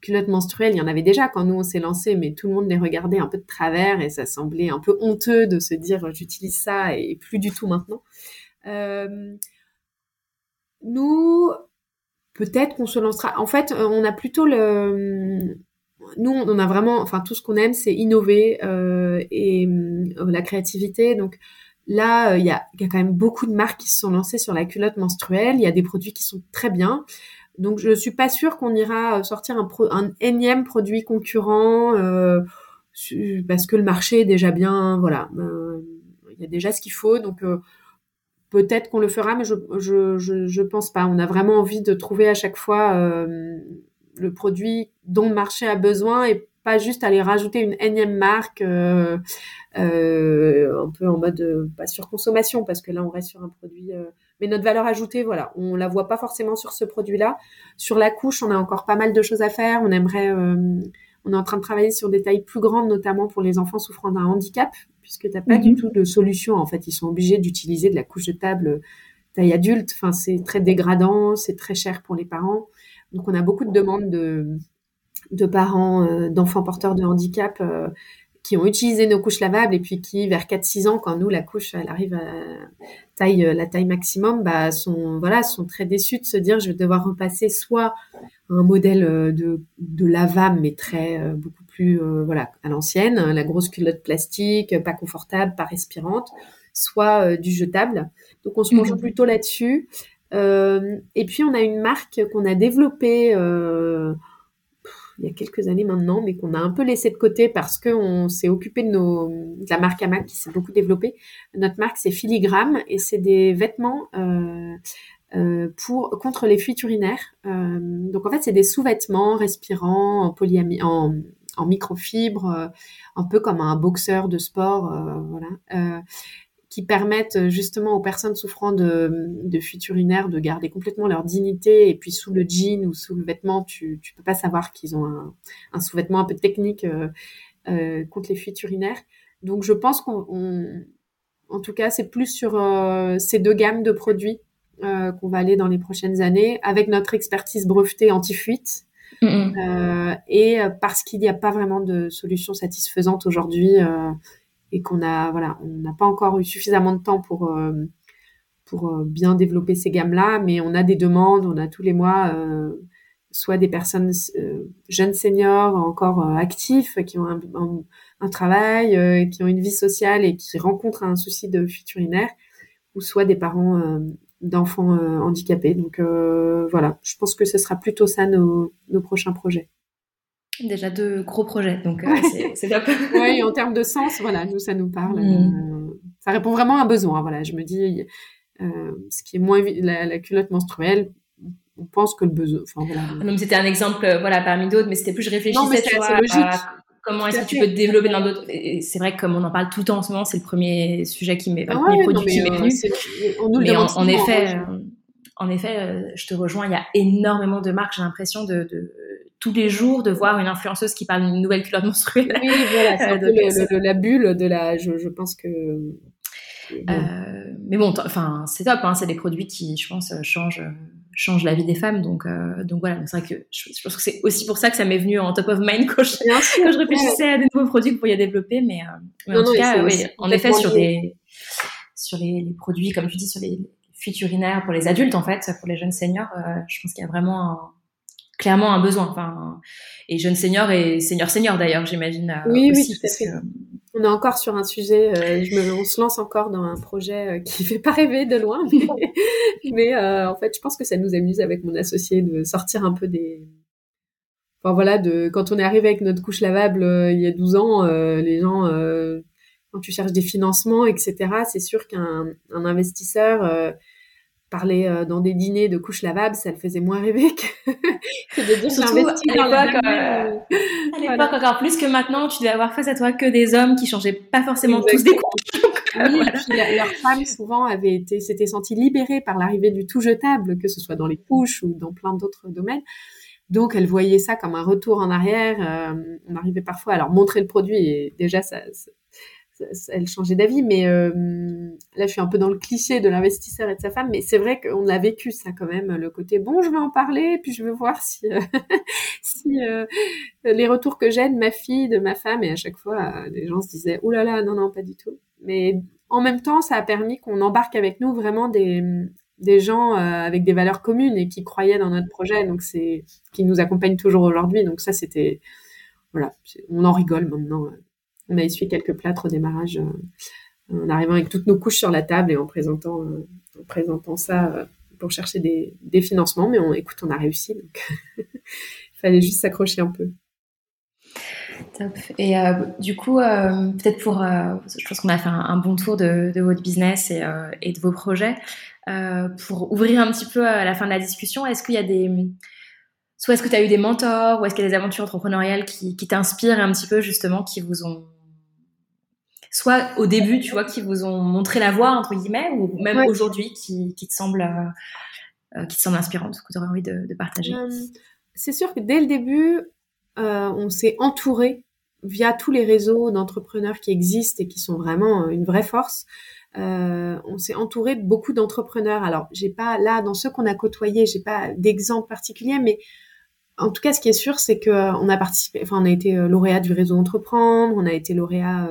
B: culottes menstruelles, il y en avait déjà quand nous on s'est lancé, mais tout le monde les regardait un peu de travers et ça semblait un peu honteux de se dire j'utilise ça et plus du tout maintenant. Euh, nous, peut-être qu'on se lancera. En fait, on a plutôt le. Nous, on a vraiment, enfin, tout ce qu'on aime, c'est innover euh, et euh, la créativité. Donc là, il y a, y a quand même beaucoup de marques qui se sont lancées sur la culotte menstruelle. Il y a des produits qui sont très bien. Donc je suis pas sûre qu'on ira euh, sortir un, un énième produit concurrent euh, parce que le marché est déjà bien, voilà, euh, il y a déjà ce qu'il faut. Donc peut-être qu'on le fera, mais je, je, je, pense pas. On a vraiment envie de trouver à chaque fois le produit dont le marché a besoin et pas juste aller rajouter une énième marque un peu en mode pas surconsommation parce que là on reste sur un produit mais notre valeur ajoutée, voilà, on la voit pas forcément sur ce produit-là. Sur la couche, on a encore pas mal de choses à faire. On aimerait, euh, on est en train de travailler sur des tailles plus grandes, notamment pour les enfants souffrant d'un handicap, puisque tu n'as pas du mhm. tout de solution. En fait, ils sont obligés d'utiliser de la couche de table taille adulte. Enfin, c'est très dégradant, c'est très cher pour les parents. Donc, on a beaucoup de demandes de, de parents euh, d'enfants porteurs de handicap euh, qui ont utilisé nos couches lavables et puis qui, vers 4-6 ans, quand nous, la couche, elle arrive à taille, euh, la taille maximum, bah, sont, voilà, sont très déçus de se dire, je vais devoir repasser soit un modèle euh, de, de lavable, mais très, euh, beaucoup plus, voilà, à l'ancienne, hein, la grosse culotte plastique, pas confortable, pas respirante, soit du jetable. Donc, on se penche mmh. plutôt là-dessus. et puis, on a une marque qu'on a développée, il y a quelques années maintenant, mais qu'on a un peu laissé de côté parce qu'on s'est occupé de, nos, de la marque Amac qui s'est beaucoup développée. Notre marque, c'est Filigrane et c'est des vêtements euh, euh, pour contre les fuites urinaires. Euh, donc en fait, c'est des sous-vêtements respirants en polyami en, en microfibre, un peu comme un boxeur de sport, voilà qui permettent euh, justement aux personnes souffrant de, de fuite urinaire de garder complètement leur dignité. Et puis sous le jean ou sous le vêtement, tu tu peux pas savoir qu'ils ont un, un sous-vêtement un peu technique euh, euh, contre les fuites urinaires. Donc je pense qu'on, en tout cas, c'est plus sur euh, ces deux gammes de produits euh, qu'on va aller dans les prochaines années avec notre expertise brevetée anti-fuite. Euh, et parce qu'il n'y a pas vraiment de solution satisfaisante aujourd'hui et qu'on a voilà, on n'a pas encore eu suffisamment de temps pour euh, pour euh, bien développer ces gammes-là, mais on a des demandes, on a tous les mois euh, soit des personnes jeunes seniors encore actifs qui ont un, un, travail, qui ont une vie sociale et qui rencontrent un souci de fuite urinaire, ou soit des parents d'enfants handicapés. Donc voilà, je pense que ce sera plutôt ça nos, nos prochains projets.
A: Déjà deux gros projets, donc euh, c'est top.
B: oui, en termes de sens, voilà, nous, ça nous parle. Mm. Euh, ça répond vraiment à un besoin. Voilà, je me dis, ce qui est moins la, la culotte menstruelle, on pense que le besoin. Enfin, voilà.
A: Ah c'était un exemple, voilà, parmi d'autres, mais c'était plus je réfléchissais, tu vois, comment est-ce que tu peux te développer dans d'autres. C'est vrai que comme on en parle tout le temps en ce moment, c'est le premier sujet qui m'est, ah premier produit qui m'est venu. mais en, effet, en effet, euh, je te rejoins, il y a énormément de marques, j'ai l'impression de, de, tous les jours de voir une influenceuse qui parle d'une nouvelle culotte menstruelle.
B: Oui, voilà, c'est euh, la bulle de la, je, je pense que.
A: Euh, mais bon, enfin, c'est top, hein, c'est des produits qui, je pense, changent, changent la vie des femmes. Donc, euh, donc voilà, c'est vrai que je, pense que c'est aussi pour ça que ça m'est venu en top of mind quand je, quand je réfléchissais à des nouveaux produits que vous pourriez développer. Mais, mais en tout cas, oui, en effet, sur, des, sur les, les, produits, comme tu dis, sur les, fuite urinaire pour les adultes en fait, pour les jeunes seniors, euh, je pense qu'il y a vraiment clairement un besoin. Enfin, et jeunes seniors et seniors seniors d'ailleurs, j'imagine.
B: Euh, oui, oui, tout à fait. On est encore sur un sujet, euh, je me, on se lance encore dans un projet qui fait pas rêver de loin, mais, en fait, je pense que ça nous amuse avec mon associé de sortir un peu des, Enfin voilà, de quand on est arrivé avec notre couche lavable il y a 12 ans, les gens quand tu cherches des financements, etc., c'est sûr qu'un un investisseur parler euh, dans des dîners de couches lavables, ça le faisait moins rêver que, de dire
A: Surtout à l'époque, euh, à l'époque encore plus que maintenant, tu devais avoir face à toi que des hommes qui changeaient pas forcément tous des couches.
B: oui, et puis leurs femmes souvent avaient été, s'étaient senties libérées par l'arrivée du tout jetable, que ce soit dans les couches ou dans plein d'autres domaines. Donc, elles voyaient ça comme un retour en arrière. Euh, on arrivait parfois à leur montrer le produit et déjà, ça, elle changeait d'avis, mais euh, là je suis un peu dans le cliché de l'investisseur et de sa femme, mais c'est vrai qu'on a vécu ça quand même, le côté bon, je vais en parler, puis je veux voir si, euh, euh, les retours que j'ai de ma fille, de ma femme, et à chaque fois les gens se disaient oh là là, non non pas du tout. Mais en même temps, ça a permis qu'on embarque avec nous vraiment des des gens avec des valeurs communes et qui croyaient dans notre projet, donc c'est qui nous accompagnent toujours aujourd'hui. Donc ça c'était voilà, on en rigole maintenant on a essuyé quelques plâtres au démarrage euh, en arrivant avec toutes nos couches sur la table et en présentant, euh, en présentant ça euh, pour chercher des, des, financements. Mais on, écoute, on a réussi. Il fallait juste s'accrocher un peu.
A: Top. Et du coup, peut-être pour, je pense qu'on a fait un, bon tour de, de, votre business et, et de vos projets. pour ouvrir un petit peu à la fin de la discussion, est-ce qu'il y a des, soit est-ce que tu as eu des mentors ou est-ce qu'il y a des aventures entrepreneuriales qui, qui t'inspirent un petit peu justement, qui vous ont soit au début, tu vois, qui vous ont montré la voie, entre guillemets, ou même aujourd'hui, qui, qui, te semblent euh, euh, qui te semble inspirantes, que tu aurais envie de, de partager euh,
B: C'est sûr que dès le début, on s'est entouré via tous les réseaux d'entrepreneurs qui existent et qui sont vraiment une vraie force. on s'est entouré de beaucoup d'entrepreneurs. Alors, j'ai pas là dans ceux qu'on a côtoyés, j'ai pas d'exemple particulier, mais en tout cas, ce qui est sûr, c'est que on a participé, enfin, on a été lauréat du réseau Entreprendre, on a été lauréat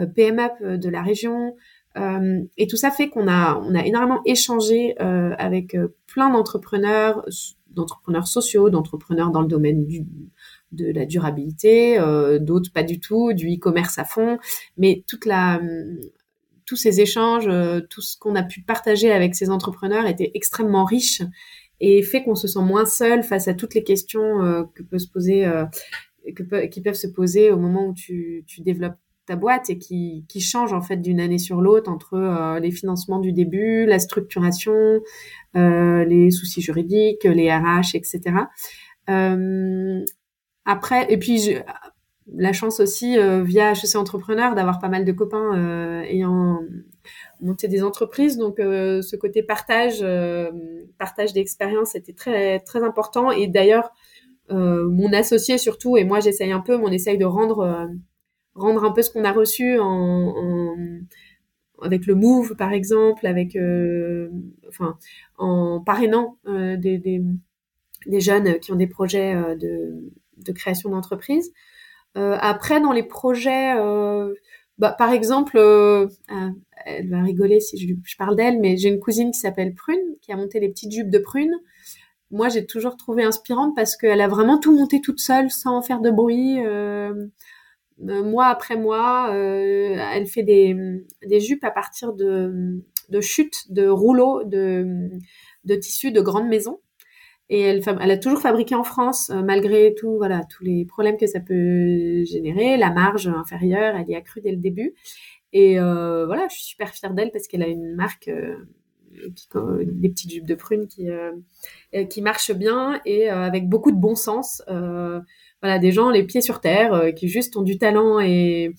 B: euh, PMUP euh, de la région. Euh, et tout ça fait qu'on a, énormément échangé avec plein d'entrepreneurs, d'entrepreneurs sociaux, d'entrepreneurs dans le domaine de la durabilité, d'autres pas du tout, du e-commerce à fond, mais toute tous ces échanges, tout ce qu'on a pu partager avec ces entrepreneurs était extrêmement riche et fait qu'on se sent moins seul face à toutes les questions que peut se poser, que qui peuvent se poser au moment où tu, tu développes ta boîte et qui, qui change en fait d'une année sur l'autre entre euh, les financements du début, la structuration, euh, les soucis juridiques, les RH, etc. Euh, après, et puis la chance aussi euh, via HEC Entrepreneur d'avoir pas mal de copains euh, ayant monté des entreprises, donc ce côté partage, partage d'expérience était très très important. Et d'ailleurs, mon associé surtout et moi j'essaye un peu, mais on essaye de rendre rendre un peu ce qu'on a reçu en, avec le Move par exemple, avec euh, enfin en parrainant euh, des, jeunes qui ont des projets euh, de, de création d'entreprise. après dans les projets, bah, par exemple, ah, elle va rigoler si je, je parle d'elle, mais j'ai une cousine qui s'appelle Prune qui a monté les petites jupes de Prune moi j'ai toujours trouvé inspirante parce qu'elle a vraiment tout monté toute seule sans faire de bruit. Euh, euh, mois après mois. Euh, elle fait des, des jupes à partir de, de chutes, de rouleaux de, de tissus de grandes maisons. Et elle, a toujours fabriqué en France, malgré tout, voilà, tous les problèmes que ça peut générer, la marge inférieure, elle y a cru dès le début. Et voilà, je suis super fière d'elle parce qu'elle a une marque des petites jupes de prune qui qui marchent bien et avec beaucoup de bon sens. voilà, des gens les pieds sur terre qui juste ont du talent et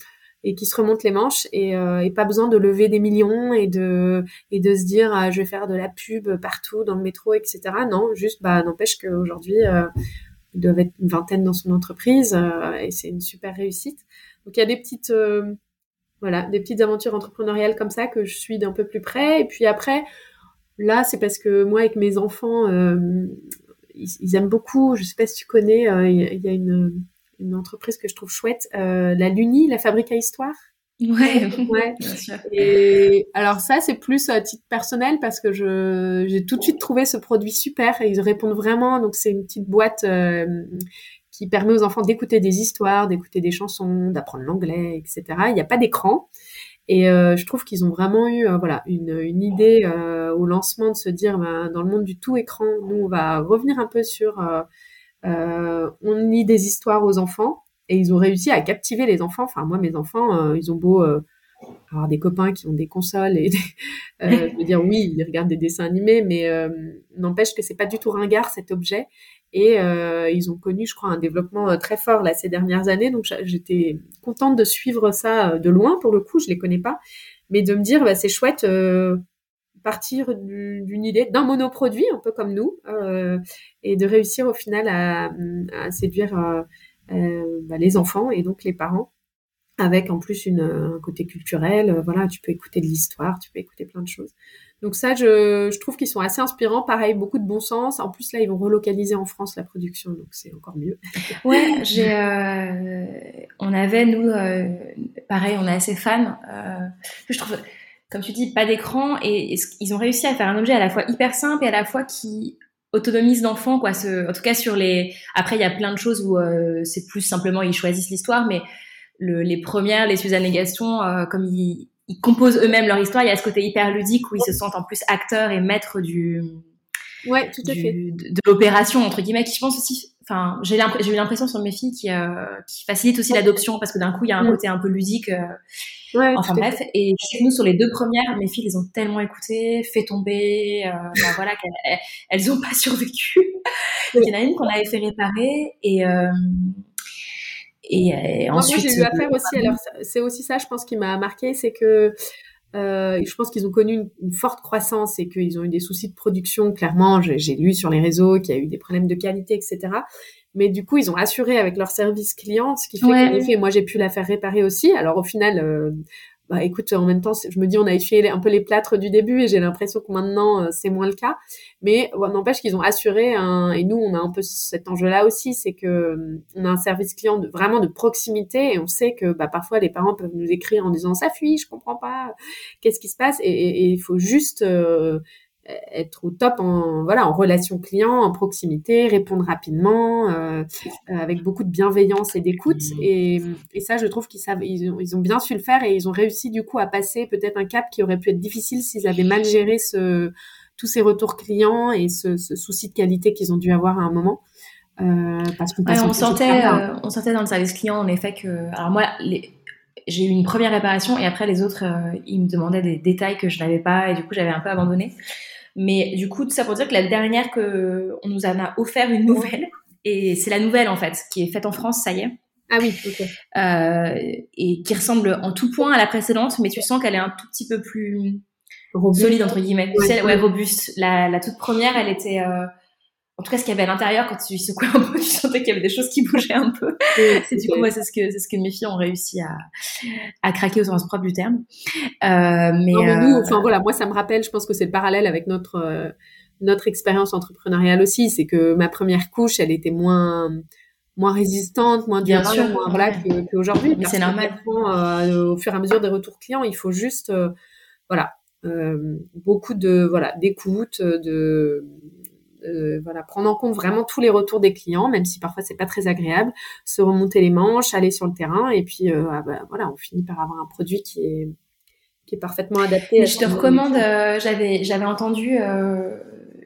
B: et qui se remontent les manches et, euh, et, pas besoin de lever des millions et de et de se dire ah, je vais faire de la pub partout dans le métro etc non juste bah n'empêche qu'aujourd'hui euh, ils doivent être une vingtaine dans son entreprise euh, et c'est une super réussite. Donc il y a des petites euh, voilà des petites aventures entrepreneuriales comme ça que je suis d'un peu plus près. Et puis après là c'est parce que moi avec mes enfants ils, ils, aiment beaucoup je sais pas si tu connais il y a une une entreprise que je trouve chouette, euh, la Luni, la fabrique à histoire.
A: Ouais,
B: ouais. Bien sûr. Et alors ça, c'est plus à titre personnel parce que je j'ai tout de suite trouvé ce produit super et ils répondent vraiment. Donc c'est une petite boîte euh, qui permet aux enfants d'écouter des histoires, d'écouter des chansons, d'apprendre l'anglais, etc. Il n'y a pas d'écran. Et euh, je trouve qu'ils ont vraiment eu euh, voilà une, une idée euh, au lancement de se dire ben, dans le monde du tout écran, nous on va revenir un peu sur euh, on lit des histoires aux enfants et ils ont réussi à captiver les enfants. Enfin, moi, mes enfants, euh, ils ont beau euh, avoir des copains qui ont des consoles et je veux dire oui, ils regardent des dessins animés, mais n'empêche que c'est pas du tout ringard cet objet. Et ils ont connu, je crois, un développement très fort là ces dernières années. Donc j'étais contente de suivre ça de loin. Pour le coup, je les connais pas, mais de me dire bah, c'est chouette partir d'une idée, d'un monoproduit, un peu comme nous, euh, et de réussir au final à, séduire euh, euh, bah, les enfants et donc les parents, avec en plus une, un côté culturel. voilà, tu peux écouter de l'histoire, tu peux écouter plein de choses. Donc ça, je, trouve qu'ils sont assez inspirants. Pareil, beaucoup de bon sens. En plus, là, ils vont relocaliser en France la production, donc c'est encore mieux.
A: Ouais, j'ai, on avait nous, pareil, on est assez fans. je trouve comme tu dis, pas d'écran et, ils ont réussi à faire un objet à la fois hyper simple et à la fois qui autonomise l'enfant, quoi. Ce, en tout cas, sur les. Après, il y a plein de choses où euh, c'est plus simplement ils choisissent l'histoire, mais le, les premières, les Suzanne et Gaston, euh, comme ils, ils composent eux-mêmes leur histoire, il y a ce côté hyper ludique où ils se sentent en plus acteurs et maîtres du.
B: Ouais, tout à fait.
A: De, de l'opération entre guillemets, qui je pense aussi enfin j'ai eu l'impression sur mes filles qui, euh, qui facilite aussi l'adoption parce que d'un coup il y a un mm. côté un peu ludique euh, ouais, enfin bref et chez nous sur les deux premières mes filles les ont tellement écoutées fait tomber euh, ben voilà qu'elles elles ont pas survécu il y en a une qu'on avait fait réparer et euh, et, ensuite
B: moi j'ai eu affaire aussi alors c'est aussi ça je pense qui m'a marqué c'est que euh, je pense qu'ils ont connu une, une, forte croissance et qu'ils ont eu des soucis de production. Clairement, j'ai lu sur les réseaux qu'il y a eu des problèmes de qualité, etc. Mais du coup, ils ont assuré avec leur service client, ce qui fait qu'en effet, moi, j'ai pu la faire réparer aussi. Alors au final, euh, bah écoute, en même temps, je me dis, on a essuyé un peu les plâtres du début et j'ai l'impression que maintenant, euh, c'est moins le cas. Mais n'empêche qu'ils ont assuré, un, et nous, on a un peu cet enjeu-là aussi, c'est que euh, on a un service client de, vraiment de proximité et on sait que bah, parfois les parents peuvent nous écrire en disant ça fuit, je comprends pas, qu'est-ce qui se passe? Et il faut juste euh, être au top en voilà en relation client, en proximité, répondre rapidement, euh, euh avec beaucoup de bienveillance et d'écoute. Mmh. Et, et, ça, je trouve qu'ils savent, ils ont, ils ont, bien su le faire et ils ont réussi du coup à passer peut-être un cap qui aurait pu être difficile s'ils avaient mal géré ce, tous ces retours clients et ce, ce souci de qualité qu'ils ont dû avoir à un moment.
A: Euh, parce qu'on on sentait, euh, on sentait dans le service client en effet que, alors moi, les, j'ai eu une première réparation et après les autres, euh, ils me demandaient des détails que je n'avais pas et du coup j'avais un peu abandonné. Mais du coup, tout ça pour dire que la dernière que on nous en a offert une nouvelle et c'est la nouvelle en fait qui est faite en France, ça y est.
B: Ah oui, ok.
A: Euh, et qui ressemble en tout point à la précédente, mais tu sens qu'elle est un tout petit peu plus solide entre guillemets. Ouais, ouais robuste. La, la, toute première, elle était euh, en tout cas, ce qu'il y avait à l'intérieur, quand tu secouais un peu, tu sentais qu'il y avait des choses qui bougeaient un peu. et du coup, moi, c'est ce que c'est ce que mes filles ont réussi à, à craquer au sens propre du terme.
B: Euh, mais, non, mais nous, euh, enfin voilà, moi, ça me rappelle. Je pense que c'est le parallèle avec notre euh, notre expérience entrepreneuriale aussi. C'est que ma première couche, elle était moins moins résistante, moins
A: sûr,
B: moins voilà qu'aujourd'hui.
A: Mais c'est normal.
B: Euh, au fur et à mesure des retours clients, il faut juste voilà beaucoup de voilà d'écoute, de euh, voilà, prendre en compte vraiment tous les retours des clients, même si parfois c'est pas très agréable, se remonter les manches, aller sur le terrain, et puis euh, ah bah, voilà, on finit par avoir un produit qui est qui est parfaitement adapté.
A: je te recommande. Euh, j'avais j'avais entendu.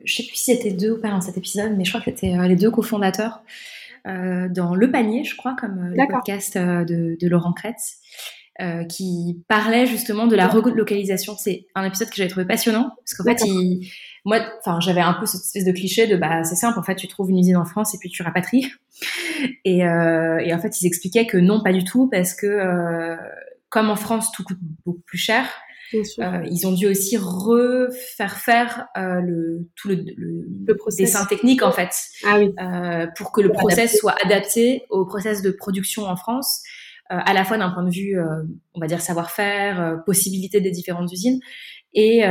A: je sais plus si c'était deux ou pas dans cet épisode, mais je crois que c'était les deux cofondateurs dans Le Panier, je crois, comme le podcast de, de, Laurent Kretz. Qui parlait justement de la relocalisation. C'est un épisode que j'avais trouvé passionnant parce qu'en fait, il, moi, enfin, j'avais un peu cette espèce de cliché de bah c'est simple, en fait, tu trouves une usine en France et puis tu rapatries. Et, euh, et en fait, ils expliquaient que non, pas du tout, parce que euh, comme en France tout coûte beaucoup plus cher, euh, ils ont dû aussi refaire faire euh, le tout le, le, le dessin technique en fait,
B: ah oui.
A: euh, pour que le process soit adapté au process de production en France, euh, à la fois d'un point de vue, euh, on va dire savoir-faire, possibilité des différentes usines, et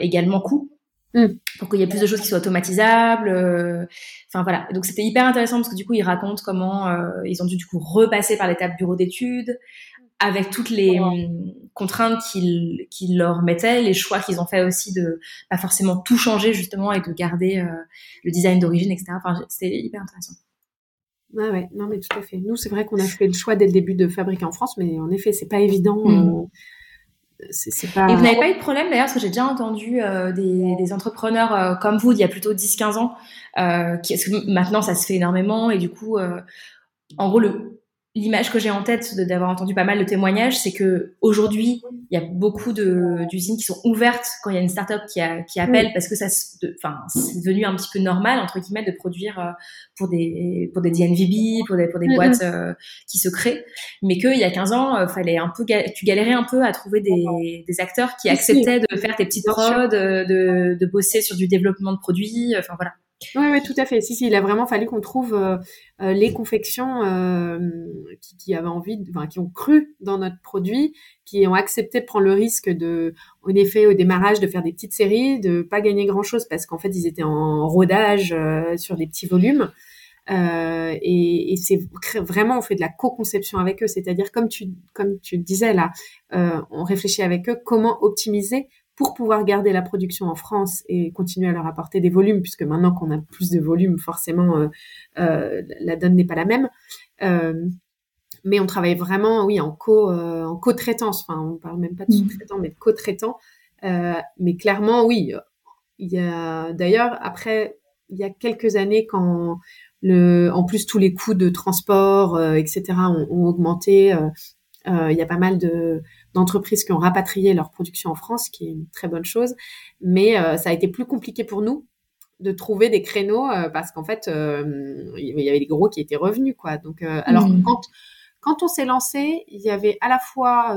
A: également coût. Mm. pour qu'il y ait plus de choses qui soient automatisables. Euh, enfin voilà. Donc c'était hyper intéressant parce que du coup ils racontent comment euh, ils ont dû du coup repasser par l'étape bureau d'études avec toutes les hum, contraintes qu'ils qu'ils leur mettaient, les choix qu'ils ont fait aussi de pas forcément tout changer justement et de garder euh, le design d'origine, etc. Enfin c'était hyper intéressant.
B: Ah ouais, non mais tout à fait. Nous c'est vrai qu'on a fait le choix dès le début de fabriquer en France, mais en effet c'est pas évident. Mm.
A: Et vous n'avez pas eu de problème d'ailleurs, parce que j'ai déjà entendu euh, des, des, entrepreneurs euh, comme vous, il y a plutôt 10-15 ans, euh, qui, que maintenant ça se fait énormément, et du coup, en gros, le, l'image que j'ai en tête d'avoir entendu pas mal de témoignages, c'est que aujourd'hui, il y a beaucoup d'usines qui sont ouvertes quand il y a une startup qui, a, qui appelle parce que ça, enfin, c'est devenu un petit peu normal entre guillemets de produire euh, pour des pour des DNVB, pour des pour des boîtes euh, qui se créent, mais qu'il y a 15 ans, euh, fallait un peu tu galérais un peu à trouver des, des acteurs qui acceptaient de faire tes petites prods, de, de bosser sur du développement de produits, enfin voilà.
B: Oui, tout à fait. Si, si, il a vraiment fallu qu'on trouve euh, euh, les confections euh, qui, avaient envie, de, enfin, qui ont cru dans notre produit, qui ont accepté de prendre le risque de, en effet, au démarrage, de faire des petites séries, de pas gagner grand chose parce qu'en fait, ils étaient en rodage sur des petits volumes. et, et c'est vraiment on fait de la co-conception avec eux, c'est-à-dire comme tu comme tu disais là, on réfléchit avec eux comment optimiser pour pouvoir garder la production en France et continuer à leur apporter des volumes, puisque maintenant qu'on a plus de volumes, forcément, euh, euh, la donne n'est pas la même. Euh, mais on travaille vraiment, oui, en co, en co-traitance. Enfin, on parle même pas de mmh. sous-traitant, mais de co-traitant. mais clairement, oui. Il y a d'ailleurs après, il y a quelques années, quand le, en plus tous les coûts de transport, etc., ont, ont augmenté. il y a pas mal de d'entreprises qui ont rapatrié leur production en France, qui est une très bonne chose. Mais euh, ça a été plus compliqué pour nous de trouver des créneaux euh, parce qu'en fait, euh, il y avait des gros qui étaient revenus, quoi. Donc, alors mmh. quand quand on s'est lancé, il y avait à la fois,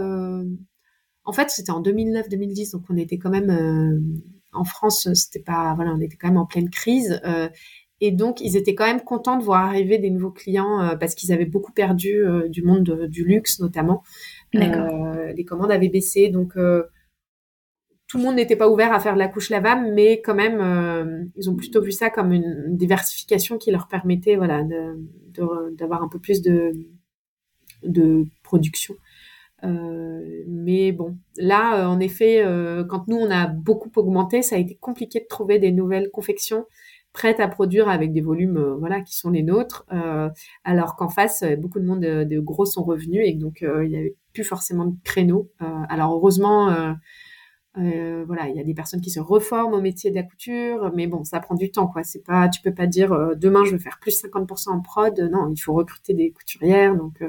B: en fait, c'était en 2009-2010, donc on était quand même en France, c'était pas, voilà, on était quand même en pleine crise. Et donc, ils étaient quand même contents de voir arriver des nouveaux clients parce qu'ils avaient beaucoup perdu du monde du luxe, notamment. Euh, les commandes avaient baissé, donc euh, tout le monde n'était pas ouvert à faire de la couche lavable, mais quand même, euh, ils ont plutôt vu ça comme une diversification qui leur permettait, voilà, d'avoir un peu plus de, de production. Mais bon, là, en effet, quand nous on a beaucoup augmenté, ça a été compliqué de trouver des nouvelles confections prêtes à produire avec des volumes euh, voilà qui sont les nôtres euh, alors qu'en face euh, beaucoup de monde de, gros sont revenus et donc il n'y avait plus forcément de créneaux alors heureusement voilà il y a des personnes qui se reforment au métier de la couture mais bon ça prend du temps quoi. C'est pas tu peux pas dire demain je veux faire plus 50% en prod. Non il faut recruter des couturières donc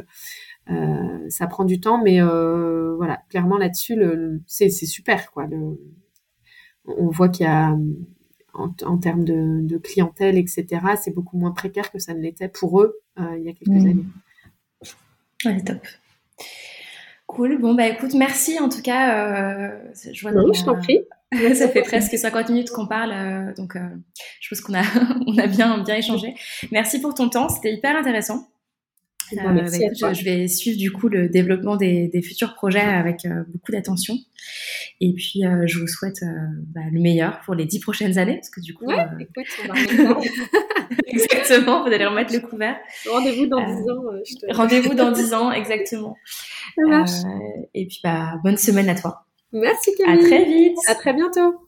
B: ça prend du temps mais voilà clairement là-dessus c'est super quoi. On voit qu'il y a en, termes de, clientèle, etc., c'est beaucoup moins précaire que ça ne l'était pour eux euh, il y a quelques mmh. années.
A: Ouais, top. Cool. Bon, bah écoute, merci en tout cas.
B: Euh, je, vois non, je t'en prie.
A: ça fait presque 50 minutes qu'on parle, euh, donc je pense qu'on a, on a bien, bien échangé. Merci pour ton temps, c'était hyper intéressant. Euh, bah, je, vais suivre du coup le développement des, des futurs projets avec euh, beaucoup d'attention. Et puis, euh, je vous souhaite bah, le meilleur pour les dix prochaines années, parce que du coup,
B: ouais, écoute, on va
A: exactement, vous allez remettre le couvert.
B: Rendez-vous dans dix ans.
A: Te... Rendez-vous dans dix ans, exactement.
B: Ça marche.
A: et puis, bah, bonne semaine à toi.
B: Merci Camille.
A: À très vite.
B: À très bientôt.